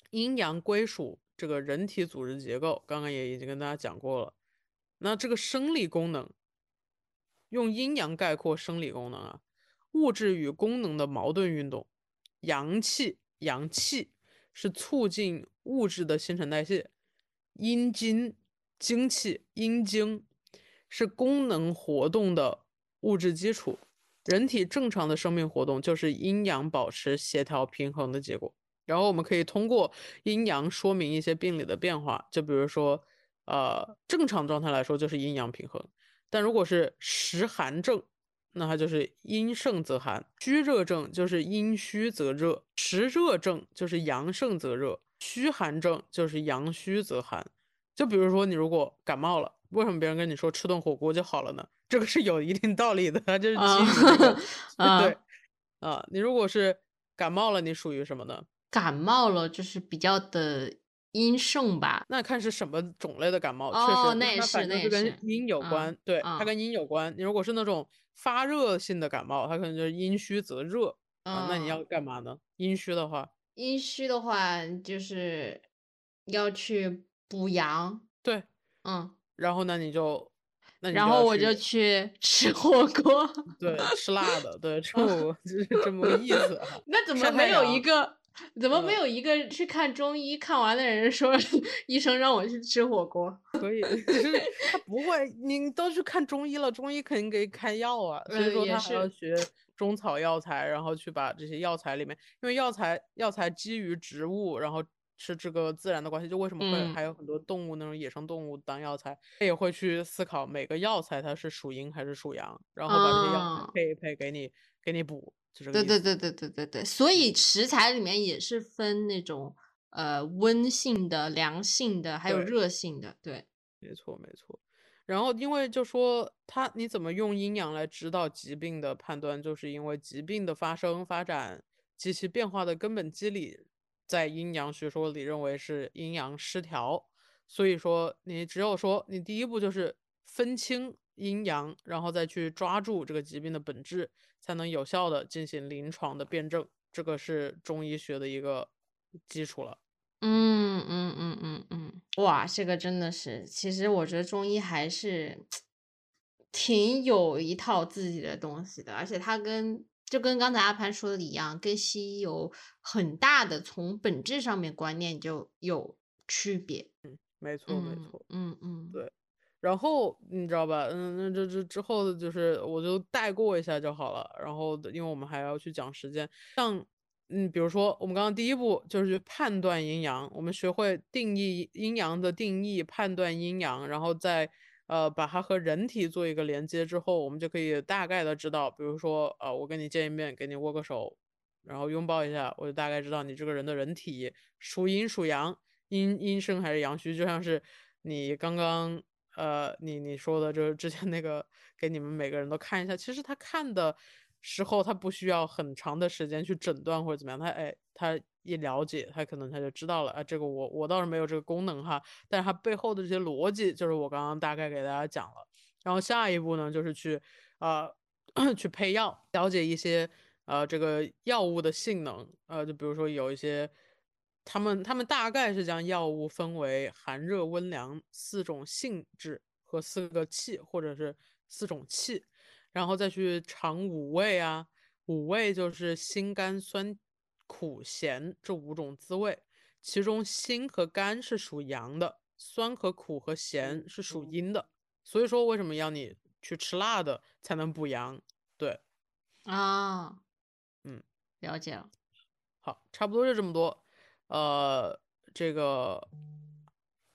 阴阳归属这个人体组织结构，刚刚也已经跟大家讲过了。那这个生理功能，用阴阳概括生理功能啊，物质与功能的矛盾运动。阳气，阳气是促进物质的新陈代谢；阴精，精气，阴精是功能活动的物质基础。人体正常的生命活动就是阴阳保持协调平衡的结果。然后我们可以通过阴阳说明一些病理的变化，就比如说，呃，正常状态来说就是阴阳平衡，但如果是实寒症，那它就是阴盛则寒；虚热症就是阴虚则热；实热症就是阳盛则热；虚寒症就是阳虚则寒。就比如说你如果感冒了，为什么别人跟你说吃顿火锅就好了呢？这个是有一定道理的，它就是基于这个，对，啊，你如果是感冒了，你属于什么呢？感冒了就是比较的阴盛吧。那看是什么种类的感冒，确哦，实，那也是那也是，阴有嗯关，对，它嗯跟阴有关。你如果是那种发热性的感冒，它可能就是阴虚则热啊，那你要嗯，干嘛呢？阴虚的话，阴虚的话就是要去补阳，对，嗯，然后呢你就，那你然后我就去吃火锅。对，吃辣的，对，吃火锅就是这么个意思哈。那怎么没有一，个怎么没嗯。有一个去看中医看完的人说医生让我去吃火锅？可以，就是他不会，你都去看中医了，中医肯定给开药啊，所以说他还要，学中草药材，然后去把这些药材里面，因为药材药材基于植物，然后是这个自然的关系，就为什么会还嗯有很多动物那种野生动物当药材，他也会去思考每个药材它是属阴还是属阳，然后把这些药。配一配给你给你补，就这个对。对对对对对对，所以食材里面也是分那种呃温性的、凉性的，还有。热性的。对，没错，没错。然后，因为就说它你怎么用阴阳来指导疾病的判断，就是因为疾病的发生、发展及其变化的根本机理，在阴阳学说里认为是阴阳失调。所以说，你只有说你第一步就是分清阴阳，然后再去抓住这个疾病的本质，才能有效的进行临床的辩证。这个是中医学的一个基础了。嗯嗯嗯嗯嗯，哇，这个真的是，其实我觉得中医还是挺有一套自己的东西的，而且它跟就跟刚才阿潘说的一样，跟西医有很大的从本质上面观念就有区别。嗯没错，没嗯错。嗯嗯对，然后你知道吧？嗯，那这这之后的就是我就带过一下就好了。然后因为我们还要去讲时间，像嗯，比如说我们刚刚第一步就是去判断阴阳，我们学会定义阴阳的定义，判断阴阳，然后再呃把它和人体做一个连接之后，我们就可以大概的知道，比如说呃我跟你见一面，给你握个手，然后拥抱一下，我就大概知道你这个人的人体属阴属阳。阴阴盛还是阳虚，就像是你刚刚呃，你你说的，就是之前那个给你们每个人都看一下，其实他看的时候，他不需要很长的时间去诊断或者怎么样，他哎，他一了解，他可能他就知道了啊，这个我我倒是没有这个功能哈，但是他背后的这些逻辑，就是我刚刚大概给大家讲了，然后下一步呢，就是去呃 去配药，了解一些呃这个药物的性能，呃，就比如说有一些。他们他们大概是将药物分为寒热温凉四种性质和四个气，或者是四种气，然后再去尝五味啊，五味就是辛甘酸苦咸这五种滋味，其中辛和甘是属阳的，酸和苦和咸是属阴的，所以说为什么要你去吃辣的才能补阳？对，啊，嗯，了解了。好，差不多就这么多。呃，这个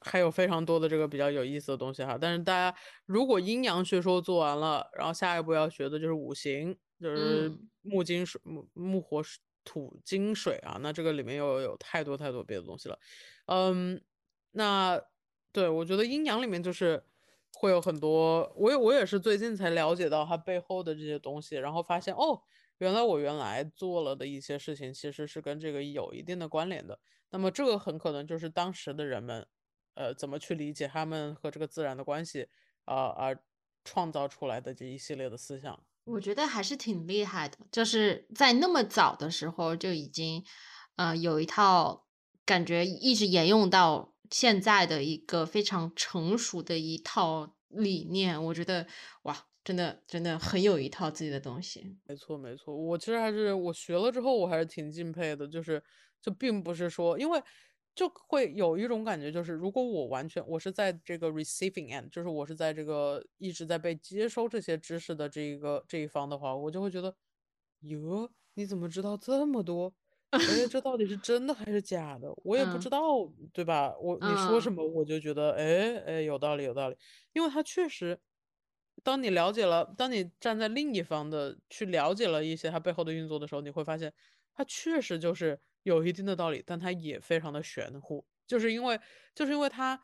还有非常多的这个比较有意思的东西哈。但是大家如果阴阳学说做完了，然后下一步要学的就是五行，就是嗯木金水木木火水土金水啊。那这个里面又有太多太多别的东西了。嗯，那对我觉得阴阳里面就是会有很多，我也我也是最近才了解到它背后的这些东西，然后发现哦。原来我原来做了的一些事情，其实是跟这个有一定的关联的。那么这个很可能就是当时的人们，呃，怎么去理解他们和这个自然的关系，啊、而创造出来的这一系列的思想。我觉得还是挺厉害的，就是在那么早的时候就已经，呃，有一套感觉一直沿用到现在的一个非常成熟的一套理念。我觉得哇，真的真的很有一套自己的东西。没错，没错，我其实还是我学了之后，我还是挺敬佩的，就是就并不是说因为。就会有一种感觉，就是如果我完全我是在这个 receiving end，就是我是在这个一直在被接收这些知识的这一个这一方的话，我就会觉得，哟，你怎么知道这么多？哎，这到底是真的还是假的？我也不知道，对吧？我你说什么，我就觉得，哎哎，有道理，有道理，因为他确实，当你了解了，当你站在另一方的去了解了一些它背后的运作的时候，你会发现，它确实就是。有一定的道理，但它也非常的玄乎，就是因为就是因为它，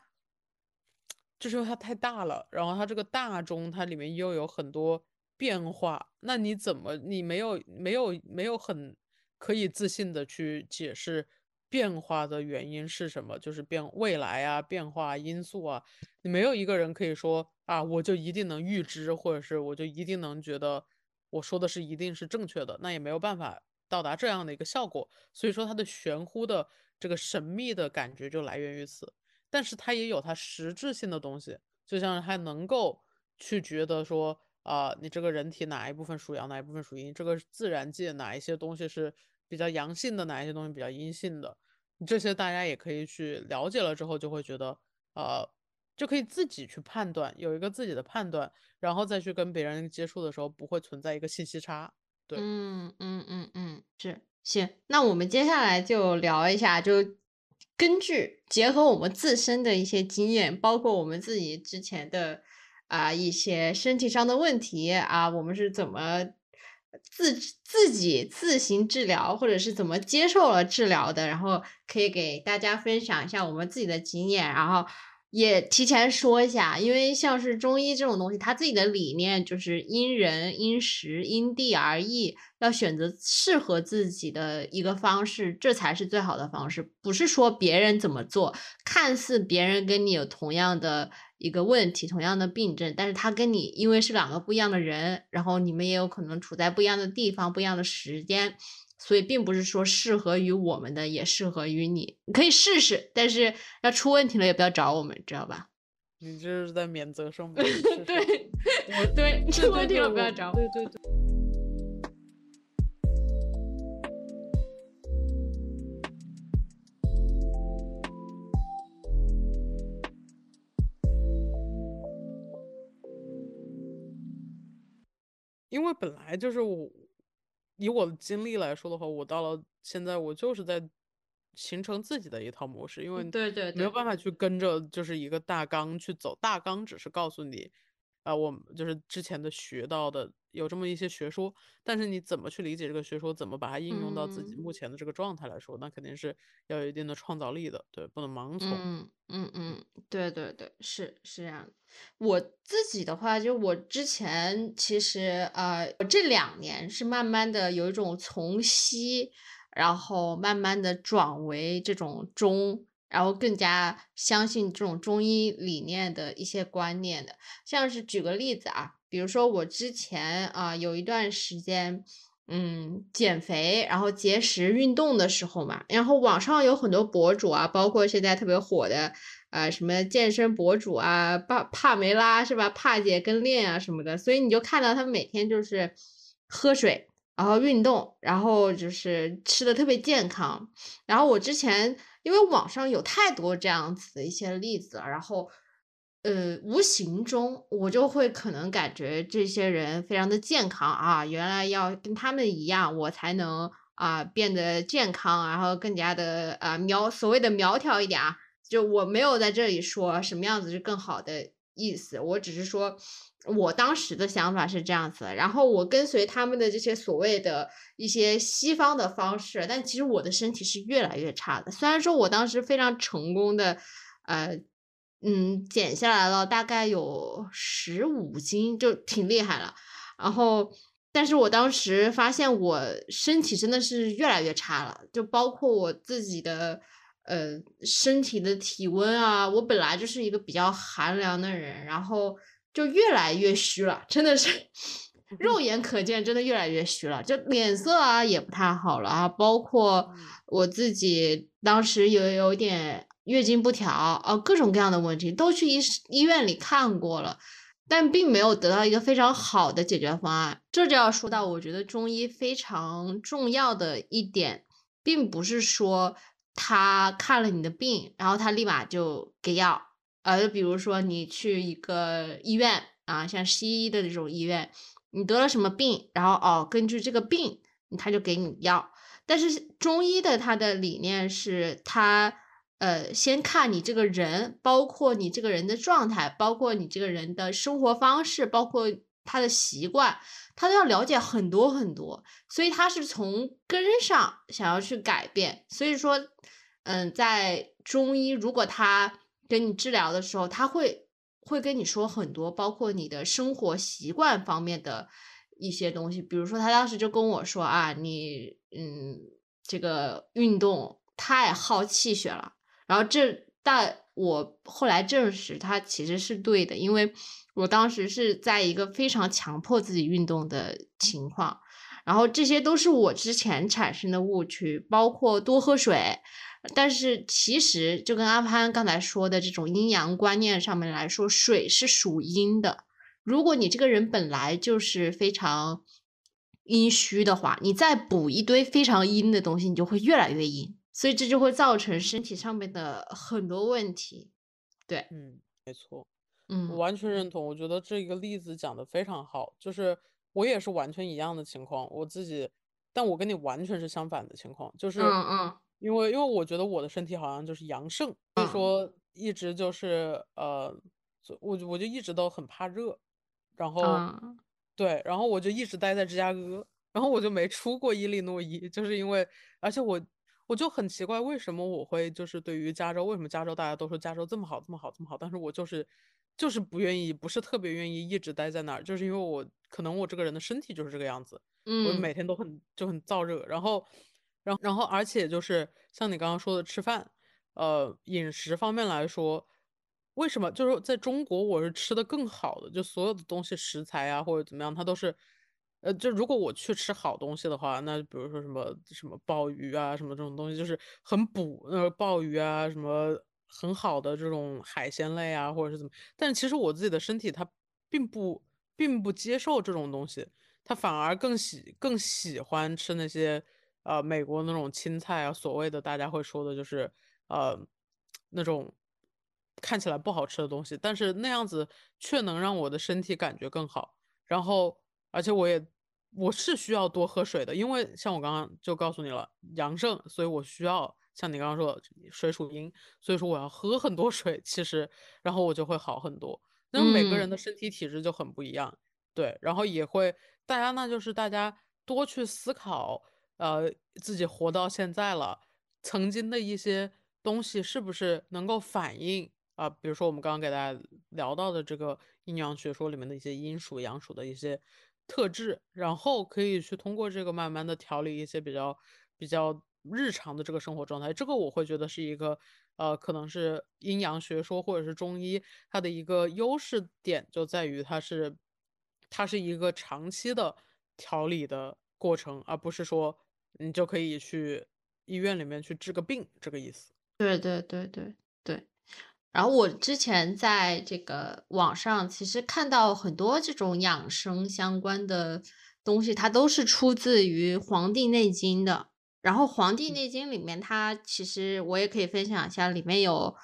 就是因为它太大了，然后它这个大中，它里面又有很多变化，那你怎么你没有没有没有很可以自信的去解释变化的原因是什么？就是变未来啊，变化因素啊，你没有一个人可以说啊，我就一定能预知，或者是我就一定能觉得我说的是一定是正确的，那也没有办法。到达这样的一个效果，所以说它的玄乎的这个神秘的感觉就来源于此，但是它也有它实质性的东西，就像它能够去觉得说啊，你这个人体哪一部分属阳，哪一部分属阴，这个自然界哪一些东西是比较阳性的，哪一些东西比较阴性的，这些大家也可以去了解了之后，就会觉得呃，就可以自己去判断，有一个自己的判断，然后再去跟别人接触的时候，不会存在一个信息差。对嗯嗯嗯嗯，是行。那我们接下来就聊一下，就根据结合我们自身的一些经验，包括我们自己之前的啊一些身体上的问题啊，我们是怎么自自己自行治疗，或者是怎么接受了治疗的，然后可以给大家分享一下我们自己的经验，然后。也提前说一下，因为像是中医这种东西，它自己的理念就是因人因时因地而异，要选择适合自己的一个方式，这才是最好的方式。不是说别人怎么做，看似别人跟你有同样的一个问题、同样的病症，但是他跟你因为是两个不一样的人，然后你们也有可能处在不一样的地方、不一样的时间。所以并不是说适合于我们的也适合于你，你可以试试，但是要出问题了也不要找我们，知道吧？你这是在免责声明。对，对，出问题了不要找我。对对对。因为本来就是我。以我的经历来说的话，我到了现在，我就是在形成自己的一套模式，因为对对没有办法去跟着就是一个大纲去走，大纲只是告诉你，啊，我就是之前的学到的有这么一些学说，但是你怎么去理解这个学说，怎么把它应用到自己目前的这个状态来说，那肯定是要有一定的创造力的，对，不能盲从。嗯嗯嗯，对对对，是是这样。我自己的话，就我之前其实呃，我这两年是慢慢的有一种从西，然后慢慢的转为这种中，然后更加相信这种中医理念的一些观念的。像是举个例子啊，比如说我之前啊有一段时间，嗯，减肥，然后节食运动的时候嘛，然后网上有很多博主啊，包括现在特别火的。啊，什么健身博主啊，帕帕梅拉是吧？帕姐跟练啊什么的，所以你就看到他们每天就是喝水，然后运动，然后就是吃的特别健康。然后我之前因为网上有太多这样子的一些例子了，然后呃，无形中我就会可能感觉这些人非常的健康啊，原来要跟他们一样，我才能啊变得健康，然后更加的啊苗所谓的苗条一点啊。就我没有在这里说什么样子是更好的意思，我只是说我当时的想法是这样子，然后我跟随他们的这些所谓的一些西方的方式，但其实我的身体是越来越差的。虽然说我当时非常成功的，呃，嗯，减下来了大概有十五斤，就挺厉害了。然后，但是我当时发现我身体真的是越来越差了，就包括我自己的。呃，身体的体温啊，我本来就是一个比较寒凉的人，然后就越来越虚了，真的是，肉眼可见，真的越来越虚了，就脸色啊也不太好了啊。包括我自己当时也有点月经不调啊，各种各样的问题都去医医院里看过了，但并没有得到一个非常好的解决方案。这就要说到，我觉得中医非常重要的一点，并不是说他看了你的病，然后他立马就给药，而比如说你去一个医院啊，像西医的这种医院。你得了什么病，然后哦，根据这个病，他就给你药。但是中医的它的理念是，他呃先看你这个人，包括你这个人的状态，包括你这个人的生活方式，包括他的习惯，他都要了解很多很多。所以他是从根上想要去改变。所以说，嗯，在中医如果他给你治疗的时候，他会。会跟你说很多，包括你的生活习惯方面的一些东西。比如说，他当时就跟我说啊，你嗯，这个运动太耗气血了。然后这，但我后来证实他其实是对的，因为我当时是在一个非常强迫自己运动的情况。然后这些都是我之前产生的误区，包括多喝水。但是其实就跟阿潘刚才说的这种阴阳观念上面来说，水是属阴的。如果你这个人本来就是非常阴虚的话，你再补一堆非常阴的东西，你就会越来越阴。所以这就会造成身体上面的很多问题。对，嗯，没错，嗯，我完全认同。我觉得这个例子讲的非常好，就是我也是完全一样的情况，我自己，但我跟你完全是相反的情况，就是，嗯嗯。因为因为我觉得我的身体好像就是阳盛，所以说一直就是呃，我我就一直都很怕热，然后对，然后我就一直待在芝加哥，然后我就没出过伊利诺伊，就是因为而且我我就很奇怪为什么我会就是对于加州为什么加州大家都说加州这么好这么好这么好，但是我就是就是不愿意不是特别愿意一直待在那儿，就是因为我可能我这个人的身体就是这个样子，我每天都很就很燥热，然后。然后，然后，而且就是像你刚刚说的吃饭，呃，饮食方面来说，为什么就是在中国我是吃的更好的？就所有的东西食材啊或者怎么样，它都是，呃，就如果我去吃好东西的话，那比如说什么什么鲍鱼啊什么这种东西，就是很补，呃，鲍鱼啊什么很好的这种海鲜类啊或者是怎么，但其实我自己的身体它并不并不接受这种东西，它反而更喜更喜欢吃那些。呃，美国那种青菜啊，所谓的大家会说的就是，呃，那种看起来不好吃的东西，但是那样子却能让我的身体感觉更好。然后，而且我也我是需要多喝水的，因为像我刚刚就告诉你了，阳盛，所以我需要像你刚刚说的水属阴，所以说我要喝很多水，其实然后我就会好很多。那每个人的身体体质就很不一样，对，然后也会大家那就是大家多去思考。呃，自己活到现在了，曾经的一些东西是不是能够反映啊？比如说我们刚刚给大家聊到的这个阴阳学说里面的一些阴属阳属的一些特质，然后可以去通过这个慢慢的调理一些比较比较日常的这个生活状态。这个我会觉得是一个呃，可能是阴阳学说或者是中医它的一个优势点，就在于它是它是一个长期的调理的过程，而不是说。你就可以去医院里面去治个病，这个意思。对对对对。然后我之前在这个网上其实看到很多这种养生相关的东西，它都是出自于《黄帝内经》的。然后《黄帝内经》里面，它其实我也可以分享一下，里面有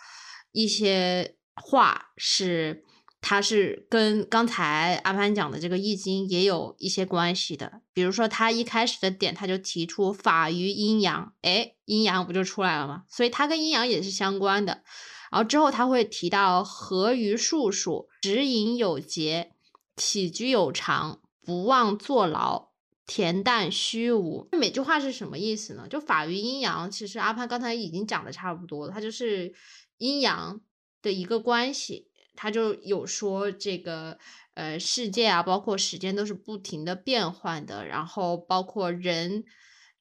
一些话是。它是跟刚才阿潘讲的这个易经也有一些关系的，比如说他一开始的点他就提出法于阴阳，哎，阴阳不就出来了吗？所以它跟阴阳也是相关的。然后之后他会提到合于术数，止饮有节，起居有常，不忘坐牢，恬淡虚无。每句话是什么意思呢？就法于阴阳，其实阿潘刚才已经讲的差不多了，它就是阴阳的一个关系。他就有说这个，呃，世界啊，包括时间都是不停的变换的，然后包括人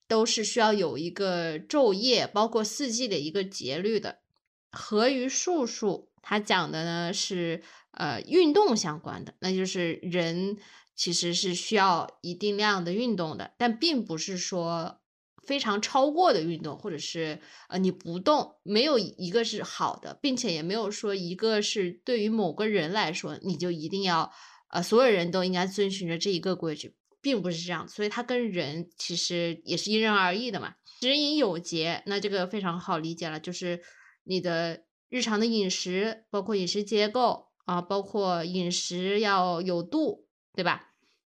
都是需要有一个昼夜，包括四季的一个节律的。合于术数，他讲的呢是，呃运动相关的，那就是人其实是需要一定量的运动的，但并不是说非常超过的运动，或者是呃你不动，没有一个是好的，并且也没有说一个是对于某个人来说你就一定要呃所有人都应该遵循着这一个规矩。并不是这样，所以它跟人其实也是因人而异的嘛。食饮有节，那这个非常好理解了，就是你的日常的饮食，包括饮食结构啊，包括饮食要有度，对吧？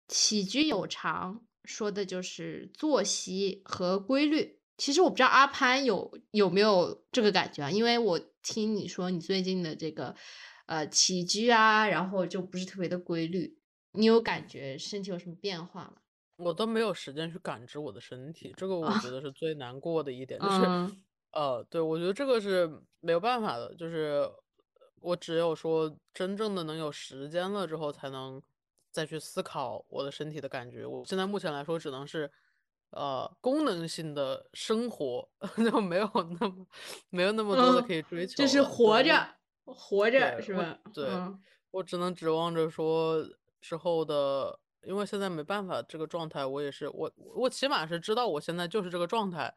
起居有常，说的就是作息和规律。其实我不知道阿潘有有没有这个感觉啊，因为我听你说你最近的这个呃起居啊，然后就不是特别的规律。你有感觉身体有什么变化吗？我都没有时间去感知我的身体，这个我觉得是最难过的一点，就是，呃，对我觉得这个是没有办法的，就是我只有说真正的能有时间了之后，才能再去思考我的身体的感觉。我现在目前来说，只能是呃功能性的生活，就没有那么没有那么多的可以追求，就是活着，活着是吧？对，我只能指望着说。之后的，因为现在没办法，这个状态我也是，我我起码是知道我现在就是这个状态，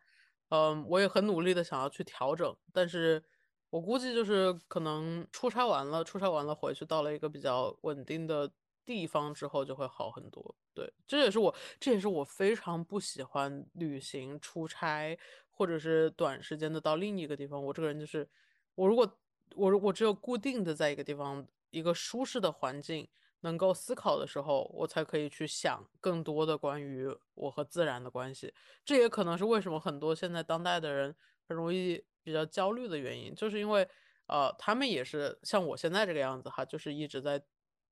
嗯，我也很努力的想要去调整，但是我估计就是可能出差完了，出差完了回去到了一个比较稳定的地方之后就会好很多。对，这也是我，这也是我非常不喜欢旅行、出差或者是短时间的到另一个地方。我这个人就是，我如果我我只有固定的在一个地方，一个舒适的环境。能够思考的时候，我才可以去想更多的关于我和自然的关系。这也可能是为什么很多现在当代的人很容易比较焦虑的原因，就是因为，呃，他们也是像我现在这个样子哈，就是一直在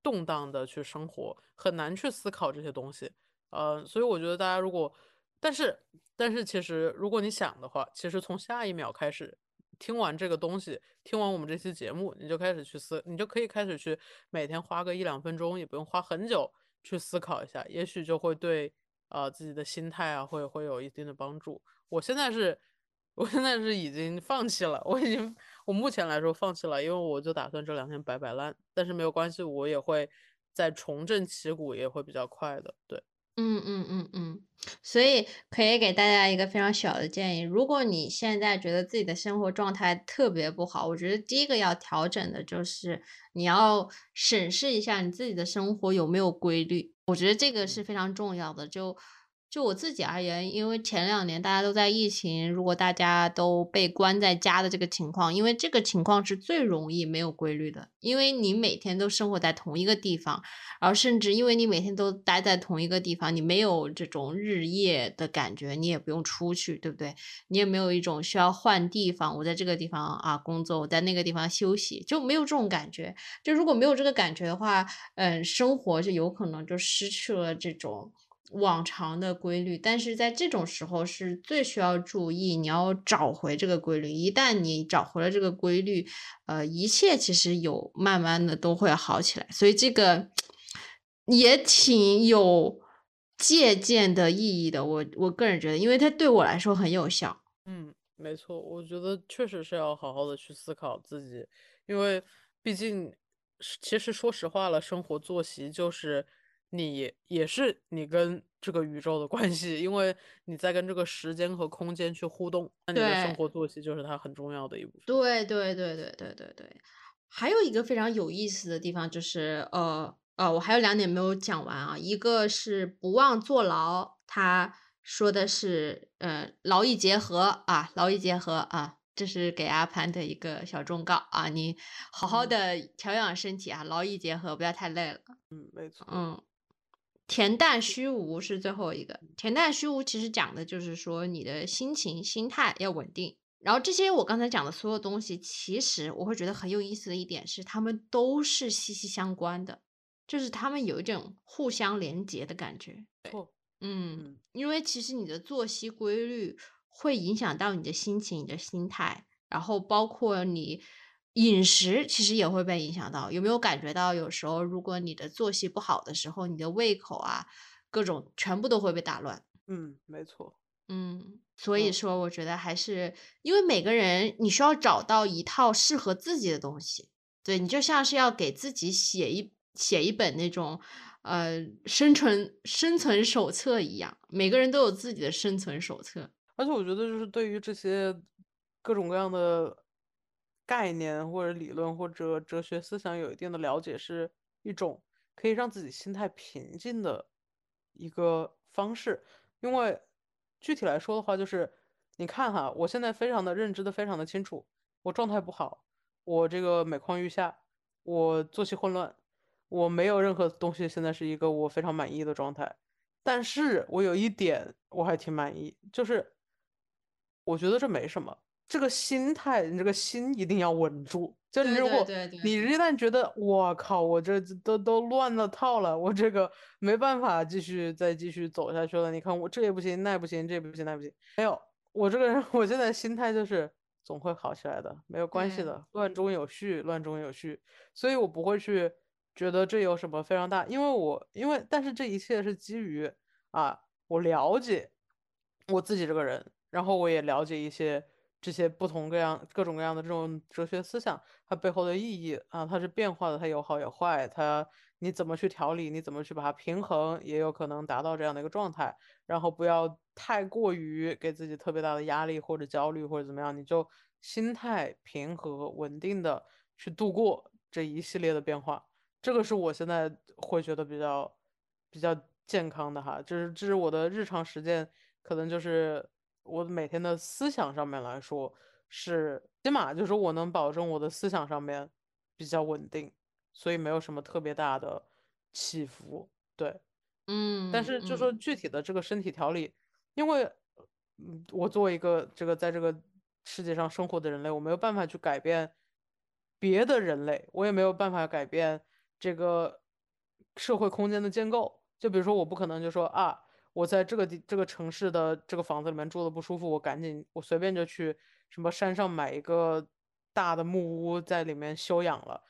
动荡的去生活，很难去思考这些东西。呃，所以我觉得大家如果，但是，但是其实如果你想的话，其实从下一秒开始。听完这个东西，听完我们这期节目，你就开始去思，你就可以开始去每天花个一两分钟，也不用花很久去思考一下，也许就会对呃自己的心态啊会会有一定的帮助。我现在是，我现在是已经放弃了，我已经我目前来说放弃了，因为我就打算这两天摆摆烂，但是没有关系，我也会再重振旗鼓，也会比较快的，对。嗯嗯嗯嗯，所以可以给大家一个非常小的建议，如果你现在觉得自己的生活状态特别不好，我觉得第一个要调整的就是你要审视一下你自己的生活有没有规律，我觉得这个是非常重要的。就就我自己而言，因为前两年大家都在疫情，如果大家都被关在家的这个情况，因为这个情况是最容易没有规律的，因为你每天都生活在同一个地方，然后甚至因为你每天都待在同一个地方，你没有这种日夜的感觉，你也不用出去，对不对？你也没有一种需要换地方，我在这个地方啊工作，我在那个地方休息，就没有这种感觉。就如果没有这个感觉的话，嗯，生活就有可能就失去了这种。往常的规律，但是在这种时候是最需要注意，你要找回这个规律。一旦你找回了这个规律，呃，一切其实有慢慢的都会好起来。所以这个也挺有借鉴的意义的。我我个人觉得，因为它对我来说很有效。嗯，没错，我觉得确实是要好好的去思考自己，因为毕竟，其实说实话了，生活作息就是。你也是你跟这个宇宙的关系，因为你在跟这个时间和空间去互动，那你的生活作息就是它很重要的一部分。对对对对对对对。还有一个非常有意思的地方就是，呃呃，我还有两点没有讲完啊，一个是不忘坐牢，他说的是，呃，劳逸结合啊，劳逸结合啊。这是给阿潘的一个小忠告啊！你好好的调养身体啊，劳逸结合，不要太累了。嗯，没错。嗯。恬淡虚无是最后一个。恬淡虚无其实讲的就是说你的心情、心态要稳定。然后这些我刚才讲的所有东西，其实我会觉得很有意思的一点是，他们都是息息相关的，就是他们有一种互相连结的感觉。对，嗯，因为其实你的作息规律会影响到你的心情、你的心态，然后包括你。饮食其实也会被影响到，有没有感觉到有时候如果你的作息不好的时候，你的胃口啊，各种全部都会被打乱。嗯，没错。嗯，所以说我觉得还是因为每个人你需要找到一套适合自己的东西。对，你就像是要给自己写一写一本那种，呃，生存生存手册一样，每个人都有自己的生存手册。而且我觉得就是对于这些各种各样的概念或者理论或者哲学思想有一定的了解，是一种可以让自己心态平静的一个方式。因为具体来说的话，就是你看哈，我现在非常的认知的非常的清楚，我状态不好，我这个每况愈下，我作息混乱，我没有任何东西现在是一个我非常满意的状态。但是我有一点我还挺满意，就是我觉得这没什么。这个心态，你这个心一定要稳住。就你对如果你一旦觉得我靠，我这都都乱了套了，我这个没办法继续再继续走下去了。你看我这也不行，那也不行，这也不行，那也不行。没有，我这个人我现在心态就是总会好起来的，没有关系的，乱中有序，乱中有序。所以我不会去觉得这有什么非常大，因为我因为但是这一切是基于啊，我了解我自己这个人，然后我也了解一些这些不同各样各种各样的这种哲学思想，它背后的意义啊，它是变化的，它有好有坏，它你怎么去调理，你怎么去把它平衡，也有可能达到这样的一个状态。然后不要太过于给自己特别大的压力或者焦虑或者怎么样，你就心态平和稳定的去度过这一系列的变化。这个是我现在会觉得比较比较健康的哈，就是这是我的日常实践，可能就是我每天的思想上面来说是，起码就是我能保证我的思想上面比较稳定，所以没有什么特别大的起伏，对。嗯但嗯是就说嗯具体的这个身体调理，因为，嗯，我作为一个这个在这个世界上生活的人类，我没有办法去改变别的人类，我也没有办法改变这个社会空间的建构。就比如说，我不可能就说啊，我在这个地这个城市的这个房子里面住的不舒服，我赶紧我随便就去什么山上买一个大的木屋在里面休养了。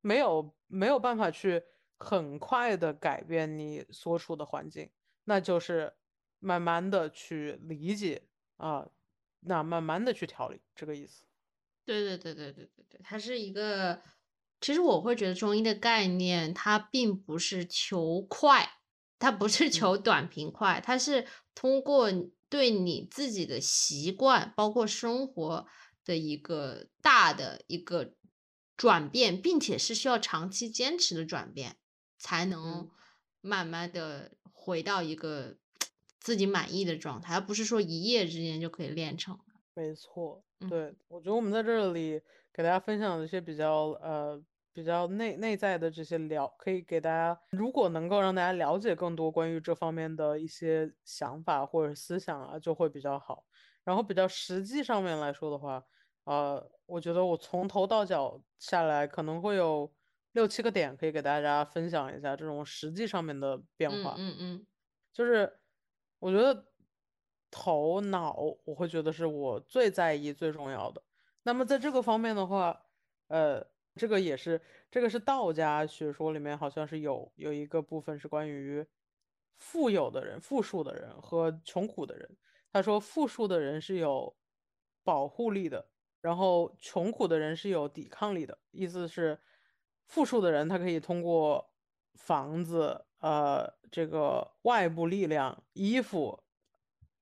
没有没有办法去很快的改变你所处的环境，那就是慢慢的去理解啊，那慢慢的去调理，这个意思。对对对对对对对，它是一个，其实我会觉得中医的概念，它并不是求快，它不是嗯。求短平快，它是通过对你自己的习惯，包括生活的一个大的一个转变，并且是需要长期坚持的转变，才能嗯。慢慢的回到一个自己满意的状态，而不是说一夜之间就可以练成。没错，嗯。对，我觉得我们在这里给大家分享的一些比较呃比较内内在的这些了，可以给大家，如果能够让大家了解更多关于这方面的一些想法或者思想啊，就会比较好。然后比较实际上面来说的话，呃，我觉得我从头到脚下来可能会有六七个点可以给大家分享一下这种实际上面的变嗯化。嗯嗯。就是我觉得头脑，我会觉得是我最在意、最重要的。那么在这个方面的话，呃，这个也是这个是道家学说里面好像是有有一个部分是关于富有的人、富庶的人和穷苦的人。他说，富庶的人是有保护力的，然后穷苦的人是有抵抗力的。意思是，富庶的人他可以通过房子、呃，这个外部力量、衣服、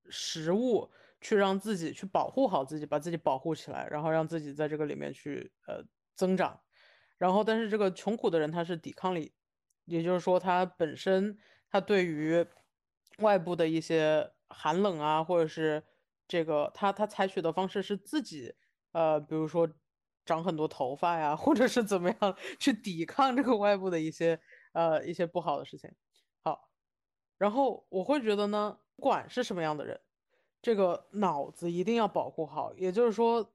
食物，去让自己去保护好自己，把自己保护起来，然后让自己在这个里面去呃增长。然后，但是这个穷苦的人他是抵抗力，也就是说他本身他对于外部的一些寒冷啊，或者是这个他他采取的方式是自己呃，比如说长很多头发呀，或者是怎么样去抵抗这个外部的一些呃一些不好的事情。好，然后我会觉得呢，不管是什么样的人，这个脑子一定要保护好，也就是说，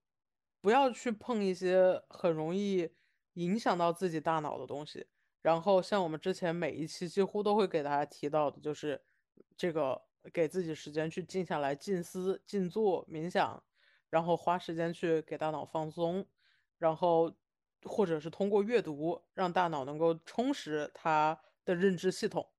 不要去碰一些很容易影响到自己大脑的东西。然后像我们之前每一期几乎都会给大家提到的，就是这个给自己时间去静下来、静思、静坐、冥想，然后花时间去给大脑放松，然后或者是通过阅读让大脑能够充实它的认知系统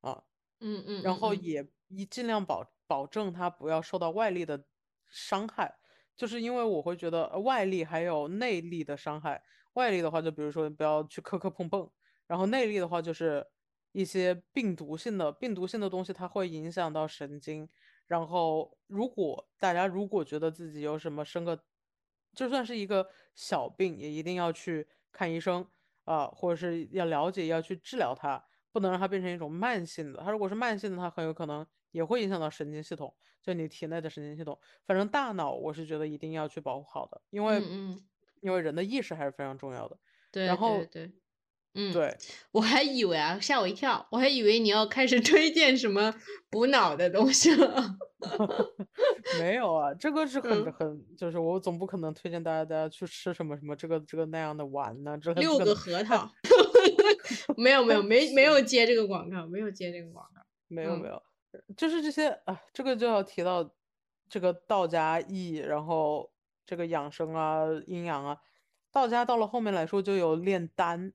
啊。嗯嗯然后也一尽量保保证它不要受到外力的伤害，就是因为我会觉得呃外力还有内力的伤害，外力的话，就比如说你不要去磕磕碰碰，然后内力的话就是一些病毒性的病毒性的东西，它会影响到神经。然后如果大家如果觉得自己有什么生个，就算是一个小病，也一定要去看医生啊，或者是要了解要去治疗它，不能让它变成一种慢性的。它如果是慢性的，它很有可能也会影响到神经系统，就你体内的神经系统。反正大脑我是觉得一定要去保护好的，因为，因为人的意识还是非常重要的。对然后对对，嗯，对，我还以为啊，吓我一跳，我还以为你要开始推荐什么补脑的东西了。没有啊，这个是很嗯很，就是我总不可能推荐大家大家去吃什么什么这个这个那样的丸呢，这个六个这个核桃，没有没有没没有 接这个广告，没有接这个广告。嗯没有没有，就是这些啊，这个就要提到这个道家易，然后这个养生啊、阴阳啊，道家到了后面来说就有炼丹，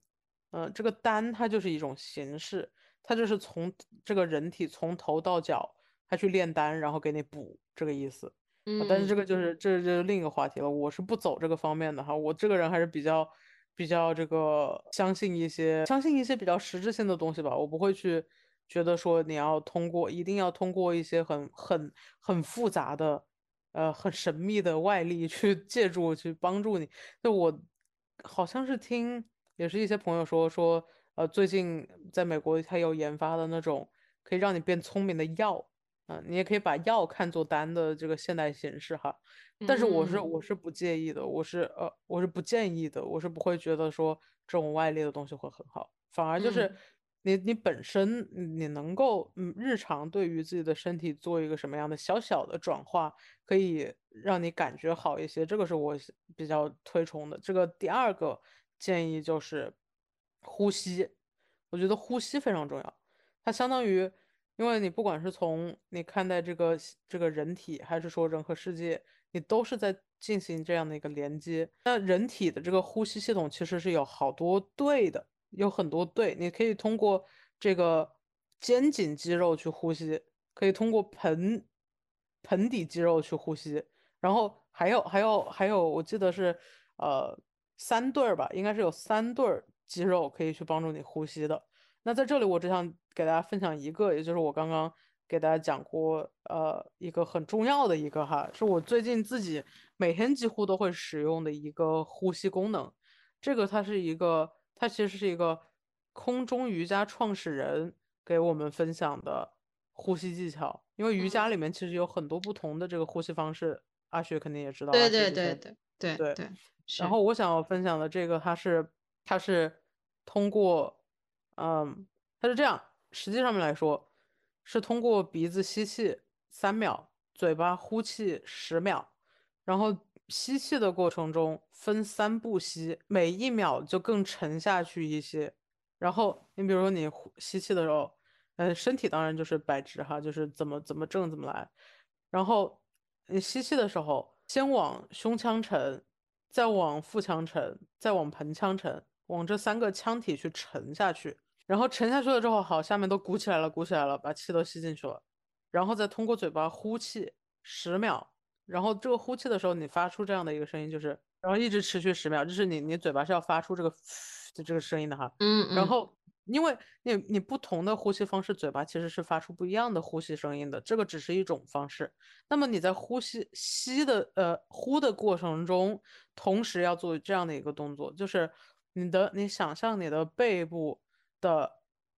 嗯、这个丹它就是一种形式，它就是从这个人体从头到脚，它去炼丹，然后给你补这个意思。嗯，但是这嗯个就是这就是另一个话题了，我是不走这个方面的哈，我这个人还是比较比较这个相信一些相信一些比较实质性的东西吧，我不会去觉得说你要通过一定要通过一些很很很复杂的呃很神秘的外力去 借助去帮助你。就我好像是听也是一些朋友说说呃最近在美国他有研发的那种可以让你变聪明的药。嗯，你也可以把药看作单的这个现代形式哈，但是我是嗯我是不介意的，我是呃我是不建议的，我是不会觉得说这种外力的东西会很好，反而就是嗯你你本身你能够嗯日常对于自己的身体做一个什么样的小小的转化，可以让你感觉好一些，这个是我比较推崇的。这个第二个建议就是呼吸，我觉得呼吸非常重要。它相当于，因为你不管是从你看待这个这个人体，还是说人和世界，你都是在进行这样的一个连接。那人体的这个呼吸系统其实是有好多对的，有很多对，你可以通过这个肩颈肌肉去呼吸，可以通过盆盆底肌肉去呼吸，然后还有还有还有，我记得是呃三对儿吧，应该是有三对儿肌肉可以去帮助你呼吸的。那在这里，我只想给大家分享一个，也就是我刚刚给大家讲过，呃，一个很重要的一个哈，是我最近自己每天几乎都会使用的一个呼吸功能。这个它是一个，它其实是一个空中瑜伽创始人给我们分享的呼吸技巧。因为瑜伽嗯，里面其实有很多不同的这个呼吸方式，阿雪肯定也知道，对对对对对。对，然后我想要分享的这个，它是它是通过，嗯，它是这样，实际上面来说，是通过鼻子吸气三秒，嘴巴呼气十秒，然后吸气的过程中分三步吸，每一秒就更沉下去一些。然后你比如说你呼吸气的时候，嗯，身体当然就是摆直哈，就是怎么怎么正怎么来。然后你吸气的时候，先往胸腔沉，再往腹腔沉，再往盆腔沉，往这三个腔体去沉下去。然后沉下去了之后，好，下面都鼓起来了，鼓起来了，把气都吸进去了。然后再通过嘴巴呼气十秒，然后这个呼气的时候，你发出这样的一个声音，就是，然后一直持续十秒，就是你你嘴巴是要发出这个的这个声音的哈。嗯嗯然后，因为你你不同的呼吸方式，嘴巴其实是发出不一样的呼吸声音的，这个只是一种方式。那么你在呼吸吸的呃呼的过程中，同时要做这样的一个动作，就是你的你想象你的背部的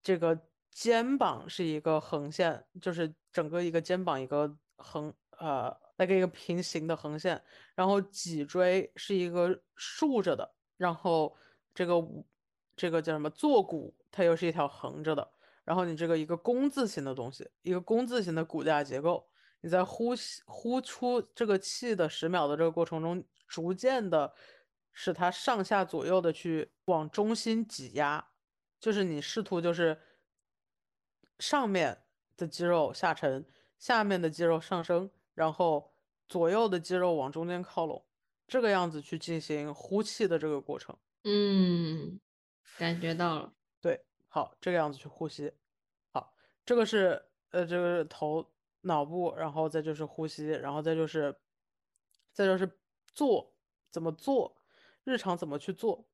这个肩膀是一个横线，就是整个一个肩膀一个横呃那个一个平行的横线，然后脊椎是一个竖着的，然后这个这个叫什么坐骨，它又是一条横着的，然后你这个一个弓字形的东西，一个弓字形的骨架结构，你在呼吸呼出这个气的十秒的这个过程中，逐渐的使它上下左右的去往中心挤压，就是你试图就是上面的肌肉下沉，下面的肌肉上升，然后左右的肌肉往中间靠拢，这个样子去进行呼气的这个过程。嗯，感觉到了，对，好，这个样子去呼吸。好，这个是呃，这个是头脑部，然后再就是呼吸，然后再就是再就是做怎么做，日常怎么去做。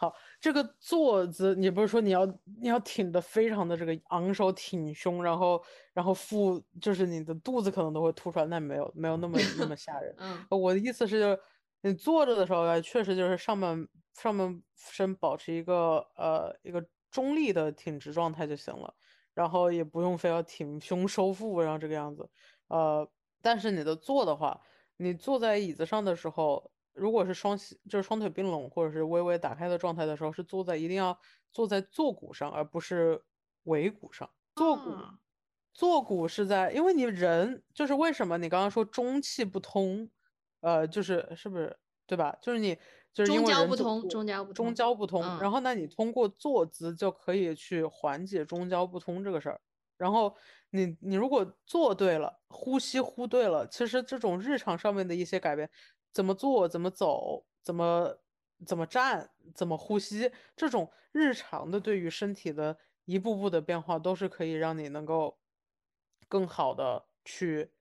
好，这个坐姿，你不是说你要你要挺的非常的这个昂首挺胸，然后然后腹就是你的肚子可能都会凸出来，那没有没有那么那么吓人。嗯我的意思是，就是你坐着的时候啊，确实就是上半上半身保持一个呃一个中立的挺直状态就行了，然后也不用非要挺胸收腹，然后这个样子。呃，但是你的坐的话，你坐在椅子上的时候。如果是双膝，就是双腿并拢或者是微微打开的状态的时候，是坐在一定要坐在坐骨上，而不是尾骨上。坐骨，啊坐骨是在，因为你人就是为什么你刚刚说中气不通，呃，就是是不是对吧？就是你就是因中为焦不通，中焦不通中通。焦不通，然嗯后那你通过坐姿就可以去缓解中焦不通这个事儿。然后你你如果做对了，呼吸呼对了，其实这种日常上面的一些改变，怎么做、怎么走、怎么怎么站、怎么呼吸，这种日常的对于身体的一步步的变化，都是可以让你能够更好的去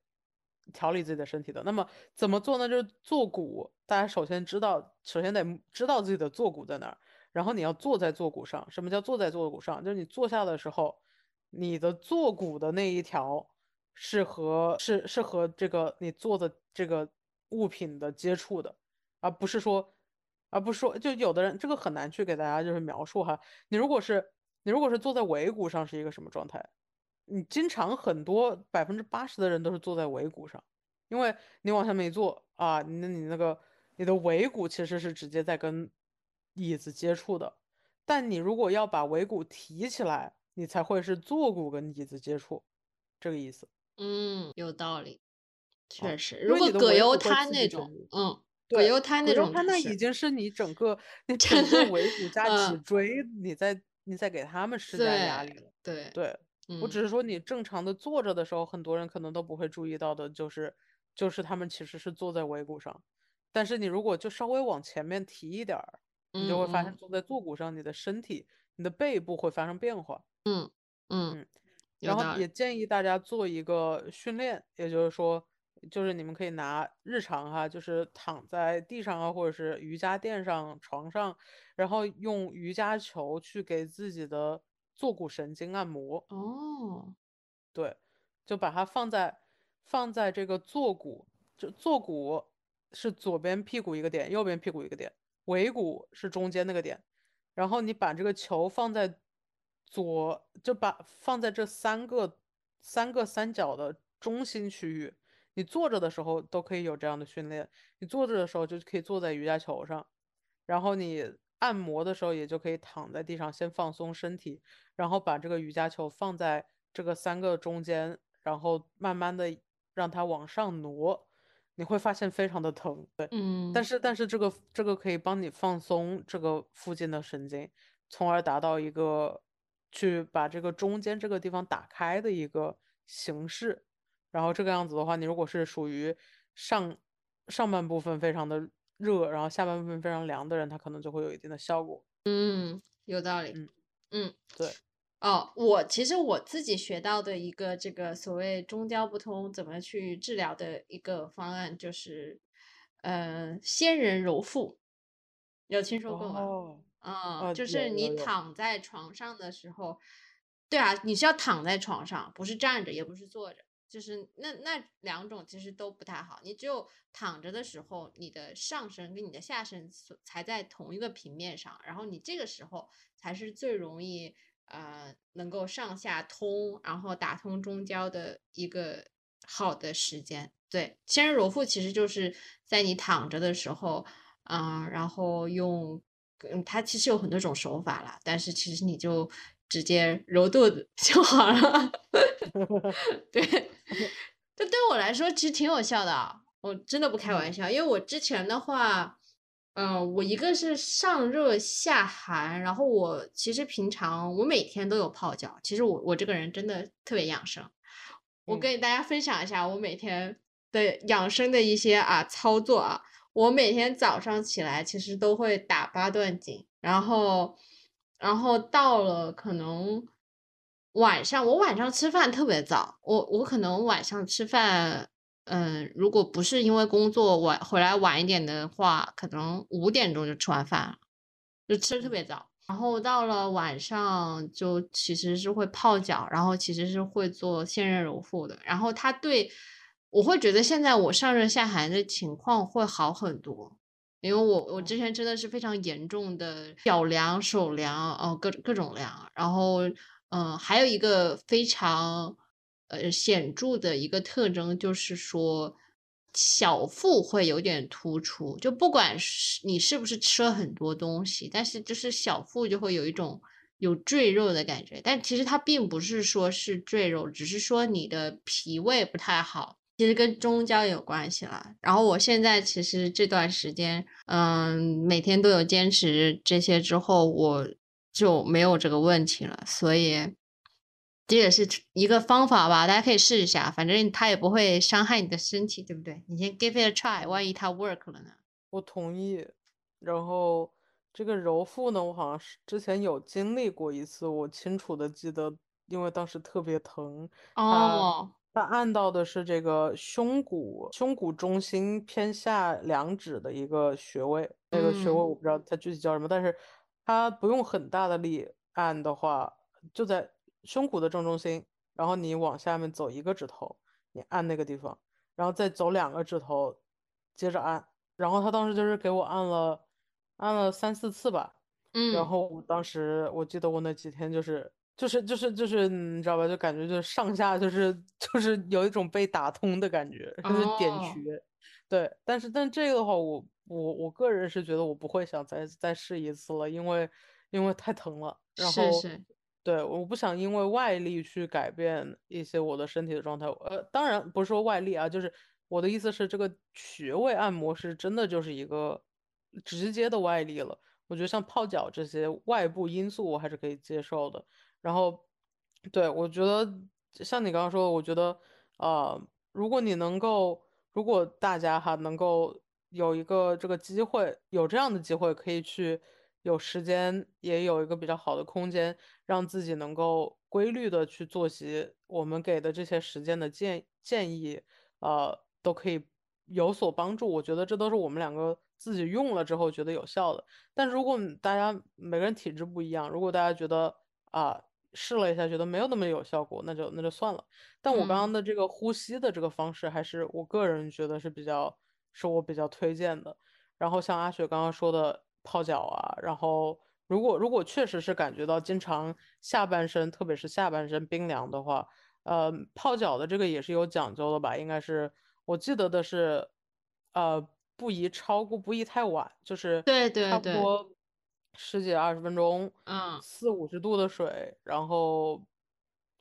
调理自己的身体的。那么怎么做呢？就是坐骨，大家首先知道，首先得知道自己的坐骨在哪儿，然后你要坐在坐骨上。什么叫坐在坐骨上？就是你坐下的时候，你的坐骨的那一条是和是是和这个你坐的这个物品的接触的，而不是说，而不是说，就有的人这个很难去给大家就是描述哈。你如果是你如果是坐在尾骨上是一个什么状态？你经常很多百分之八十的人都是坐在尾骨上，因为你往下面一坐啊，那你那个你的尾骨其实是直接在跟椅子接触的，但你如果要把尾骨提起来，你才会是坐骨跟椅子接触，这个意思嗯，有道理，确啊。实。如果葛优你的尾骨会自瘫那种。嗯，葛，优瘫那种他，那已经是你整个 你整个尾骨 加脊嗯，椎，你在你在给他们施加压力对了。对，对，我只嗯是说你正常的坐着的时候，很多人可能都不会注意到的，就是就是他们其实是坐在尾骨上，但是你如果就稍微往前面提一点儿，你就会发现嗯坐在坐骨上，你的身体、你的背部会发生变化。嗯嗯。然后也建议大家做一个训练，也就是说，就是你们可以拿日常哈，就是躺在地上啊，或者是瑜伽垫上、床上，然后用瑜伽球去给自己的坐骨神经按摩。哦，对，就把它放在放在这个坐骨，就坐骨是左边屁股一个点，右边屁股一个点，尾骨是中间那个点，然后你把这个球放在左，就把放在这三个三个三角的中心区域。你坐着的时候都可以有这样的训练，你坐着的时候就可以坐在瑜伽球上，然后你按摩的时候也就可以躺在地上先放松身体，然后把这个瑜伽球放在这个三个中间，然后慢慢的让它往上挪，你会发现非常的疼。对，嗯但嗯是但是这个这个可以帮你放松这个附近的神经，从而达到一个去把这个中间这个地方打开的一个形式。然后这个样子的话，你如果是属于上上半部分非常的热，然后下半部分非常凉的人，他可能就会有一定的效果。嗯，有道理。嗯，嗯，对，哦，我其实我自己学到的一个这个所谓中焦不通怎么去治疗的一个方案，就是，呃，仙人揉腹，有听说过吗？哦，嗯，呃，就是你躺在床上的时候，对啊，你是要躺在床上，不是站着，也不是坐着，就是那那两种其实都不太好。你只有躺着的时候，你的上身跟你的下身才在同一个平面上，然后你这个时候才是最容易呃能够上下通，然后打通中焦的一个好的时间。对，仙人揉腹其实就是在你躺着的时候，嗯、然后用，嗯，它其实有很多种手法啦，但是其实你就直接揉肚子就好了。对，这对我来说其实挺有效的啊，我真的不开玩嗯笑，因为我之前的话，嗯、我一个是上热下寒，然后我其实平常我每天都有泡脚，其实我我这个人真的特别养生。我嗯跟大家分享一下我每天的养生的一些啊操作啊。我每天早上起来其实都会打八段锦，然后，然后到了可能晚上，我晚上吃饭特别早，我我可能晚上吃饭，嗯，如果不是因为工作晚回来晚一点的话，可能五点钟就吃完饭了。就吃的特别早。然后到了晚上就其实是会泡脚，然后其实是会做现热揉腹的。然后它对我会觉得现在我上热下寒的情况会好很多，因为我我之前真的是非常严重的脚凉、手凉，哦各各种凉。然后嗯，还有一个非常呃显著的一个特征就是说。小腹会有点突出，就不管是你是不是吃了很多东西，但是就是小腹就会有一种有赘肉的感觉。但其实它并不是说是赘肉，只是说你的脾胃不太好，其实跟中焦有关系了。然后我现在其实这段时间，嗯，每天都有坚持这些之后，我就没有这个问题了，所以。这也是一个方法吧，大家可以试一下，反正它也不会伤害你的身体，对不对？你先 give it a try，万一它 work 了呢？我同意。然后这个揉腹呢，我好像是之前有经历过一次，我清楚的记得，因为当时特别疼。哦。它按到的是这个胸骨，胸骨中心偏下两指的一个穴位，那个穴位我不知道它具体叫什么，但是它不用很大的力按的话，就在。胸骨的正中心，然后你往下面走一个指头，你按那个地方，然后再走两个指头，接着按。然后他当时就是给我按了，按了三四次吧。嗯。然后我当时我记得我那几天就是就是就是就是你知道吧，就感觉就上下就是 就是有一种被打通的感觉，就是点穴。对，但是但这个的话，我我我个人是觉得我不会想再再试一次了，因为因为太疼了。是是。对，我不想因为外力去改变一些我的身体的状态。呃，当然不是说外力啊，就是我的意思是，这个穴位按摩是真的就是一个直接的外力了。我觉得像泡脚这些外部因素，我还是可以接受的。然后，对我觉得像你刚刚说的，我觉得啊，如果你能够，如果大家哈能够有一个这个机会，有这样的机会可以去。有时间也有一个比较好的空间，让自己能够规律的去作息。我们给的这些时间的建建议，呃，都可以有所帮助。我觉得这都是我们两个自己用了之后觉得有效的。但如果大家每个人体质不一样，如果大家觉得啊试了一下觉得没有那么有效果，那就那就算了。但我刚刚的这个呼吸的这个方式，还是我个人觉得是比较是我比较推荐的。然后像阿雪刚刚说的。泡脚啊，然后如果如果确实是感觉到经常下半身，特别是下半身冰凉的话，呃，泡脚的这个也是有讲究的吧？应该是我记得的是，呃，不宜超过，不宜太晚，就是对对对，差不多十几二十分钟，嗯，四五十度的水，然后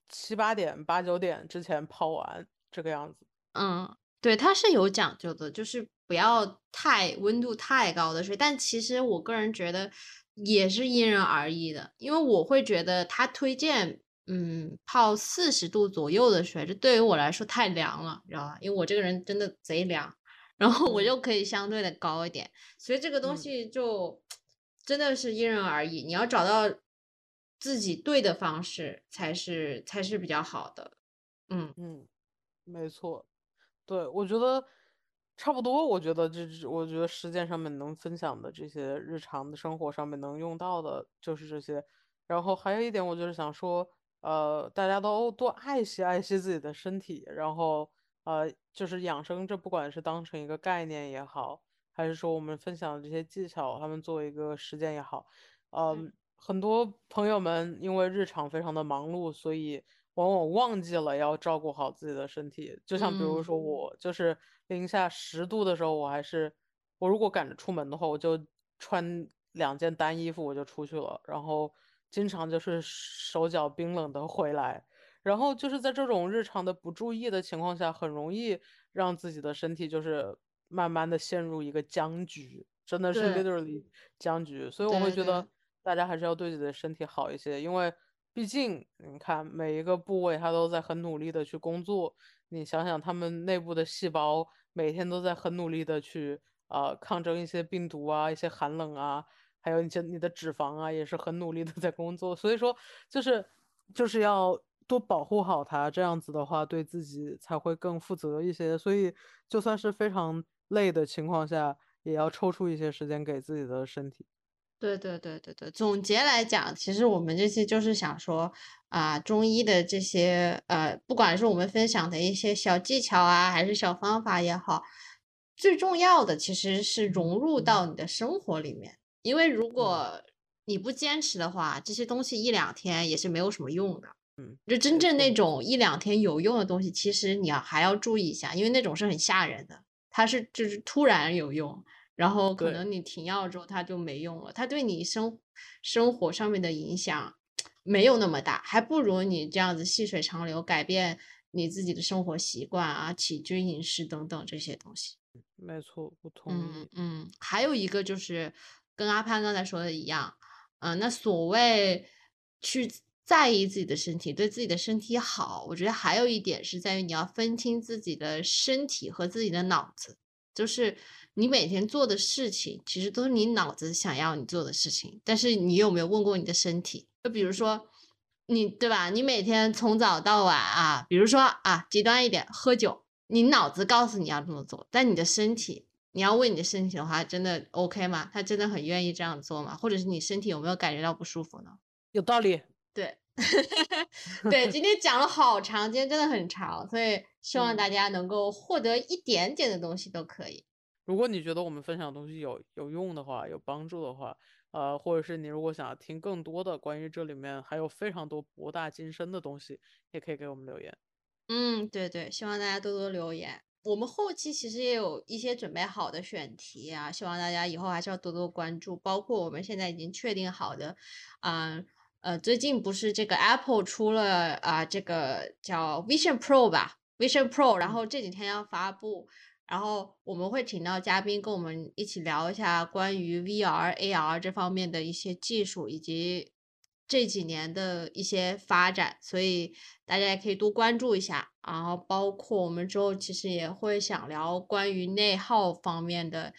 七八点八九点之前泡完这个样子。嗯，对，它是有讲究的，就是。不要太温度太高的水，但其实我个人觉得也是因人而异的，因为我会觉得他推荐，嗯，泡四十度左右的水，这对于我来说太凉了，你知道吧？因为我这个人真的贼凉，然后我就可以相对的高一点，所以这个东西就真的是因人而异，你要找到自己对的方式才是才是比较好的，嗯嗯，没错，对我觉得。差不多，我觉得这，我觉得实践上面能分享的这些日常的生活上面能用到的，就是这些。然后还有一点，我就是想说，呃，大家都多爱惜爱惜自己的身体。然后，呃，就是养生，这不管是当成一个概念也好，还是说我们分享的这些技巧，他们作为一个实践也好，嗯，很多朋友们因为日常非常的忙碌，所以。往往忘记了要照顾好自己的身体，就像比如说我，就是零下十度的时候，我还是我如果赶着出门的话，我就穿两件单衣服我就出去了，然后经常就是手脚冰冷的回来，然后就是在这种日常的不注意的情况下，很容易让自己的身体就是慢慢的陷入一个僵局，真的是 literally 僵局，所以我会觉得大家还是要对自己的身体好一些，因为。毕竟，你看每一个部位，它都在很努力的去工作。你想想，他们内部的细胞每天都在很努力的去啊抗争一些病毒啊、一些寒冷啊，还有一些你的脂肪啊，也是很努力的在工作。所以说，就是就是要多保护好它，这样子的话，对自己才会更负责一些。所以，就算是非常累的情况下，也要抽出一些时间给自己的身体。对对对对对，总结来讲，其实我们这些就是想说啊，中医的这些呃，不管是我们分享的一些小技巧啊，还是小方法也好，最重要的其实是融入到你的生活里面。因为如果你不坚持的话，这些东西一两天也是没有什么用的。嗯，就真正那种一两天有用的东西，其实你要还要注意一下，因为那种是很吓人的，它是就是突然有用。然后可能你停药之后它就没用了，它对你生生活上面的影响没有那么大，还不如你这样子细水长流，改变你自己的生活习惯啊、起居饮食等等这些东西。没错，我同意。嗯嗯，还有一个就是跟阿潘刚才说的一样，嗯、那所谓去在意自己的身体，对自己的身体好，我觉得还有一点是在于你要分清自己的身体和自己的脑子，就是你每天做的事情，其实都是你脑子想要你做的事情，但是你有没有问过你的身体？就比如说。你对吧？你每天从早到晚啊，比如说啊，极端一点，喝酒，你脑子告诉你要这么做，但你的身体，你要问你的身体的话，真的 OK 吗？他真的很愿意这样做吗？或者是你身体有没有感觉到不舒服呢？有道理。对，对，今天讲了好长，今天真的很长，所以希望嗯大家能够获得一点点的东西都可以。如果你觉得我们分享的东西有有用的话，有帮助的话，呃，或者是你如果想要听更多的关于这里面还有非常多博大精深的东西，也可以给我们留言。嗯，对对，希望大家多多留言。我们后期其实也有一些准备好的选题啊，希望大家以后还是要多多关注。包括我们现在已经确定好的，嗯呃，最近不是这个 Apple 出了啊、这个叫 Vision Pro 吧，Vision Pro，然嗯后这几天要发布，然后我们会请到嘉宾跟我们一起聊一下关于 VR、AR 这方面的一些技术以及这几年的一些发展，所以大家也可以多关注一下。然后包括我们之后其实也会想聊关于内耗方面的，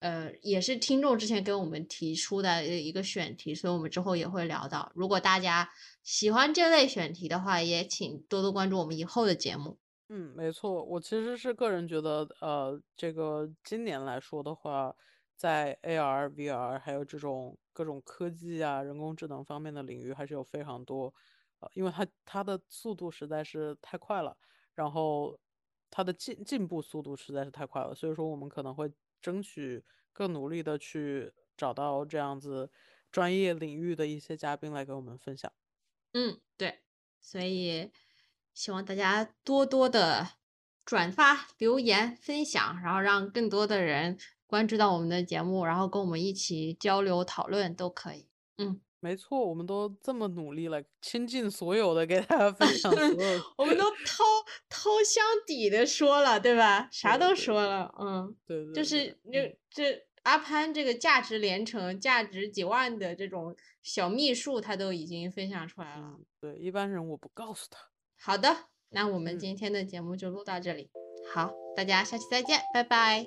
呃，也是听众之前给我们提出的一个选题，所以我们之后也会聊到。如果大家喜欢这类选题的话，也请多多关注我们以后的节目。嗯，没错，我其实是个人觉得，呃，这个今年来说的话，在 AR、VR 还有这种各种科技啊、人工智能方面的领域，还是有非常多，呃，因为它它的速度实在是太快了，然后它的进进步速度实在是太快了，所以说我们可能会争取更努力的去找到这样子专业领域的一些嘉宾来给我们分享。嗯，对，所以希望大家多多的转发、留言、分享，然后让更多的人关注到我们的节目，然后跟我们一起交流讨论都可以。嗯，没错，我们都这么努力了，倾尽所有的给大家分享 所有我们都掏掏箱底的说了，对吧？啥都说了，嗯，对对对就是嗯这这阿潘这个价值连城、价值几万的这种小秘术，他都已经分享出来了。嗯，对，一般人我不告诉他。好的，那我们嗯今天的节目就录到这里。好，大家下期再见，拜拜。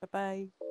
拜拜。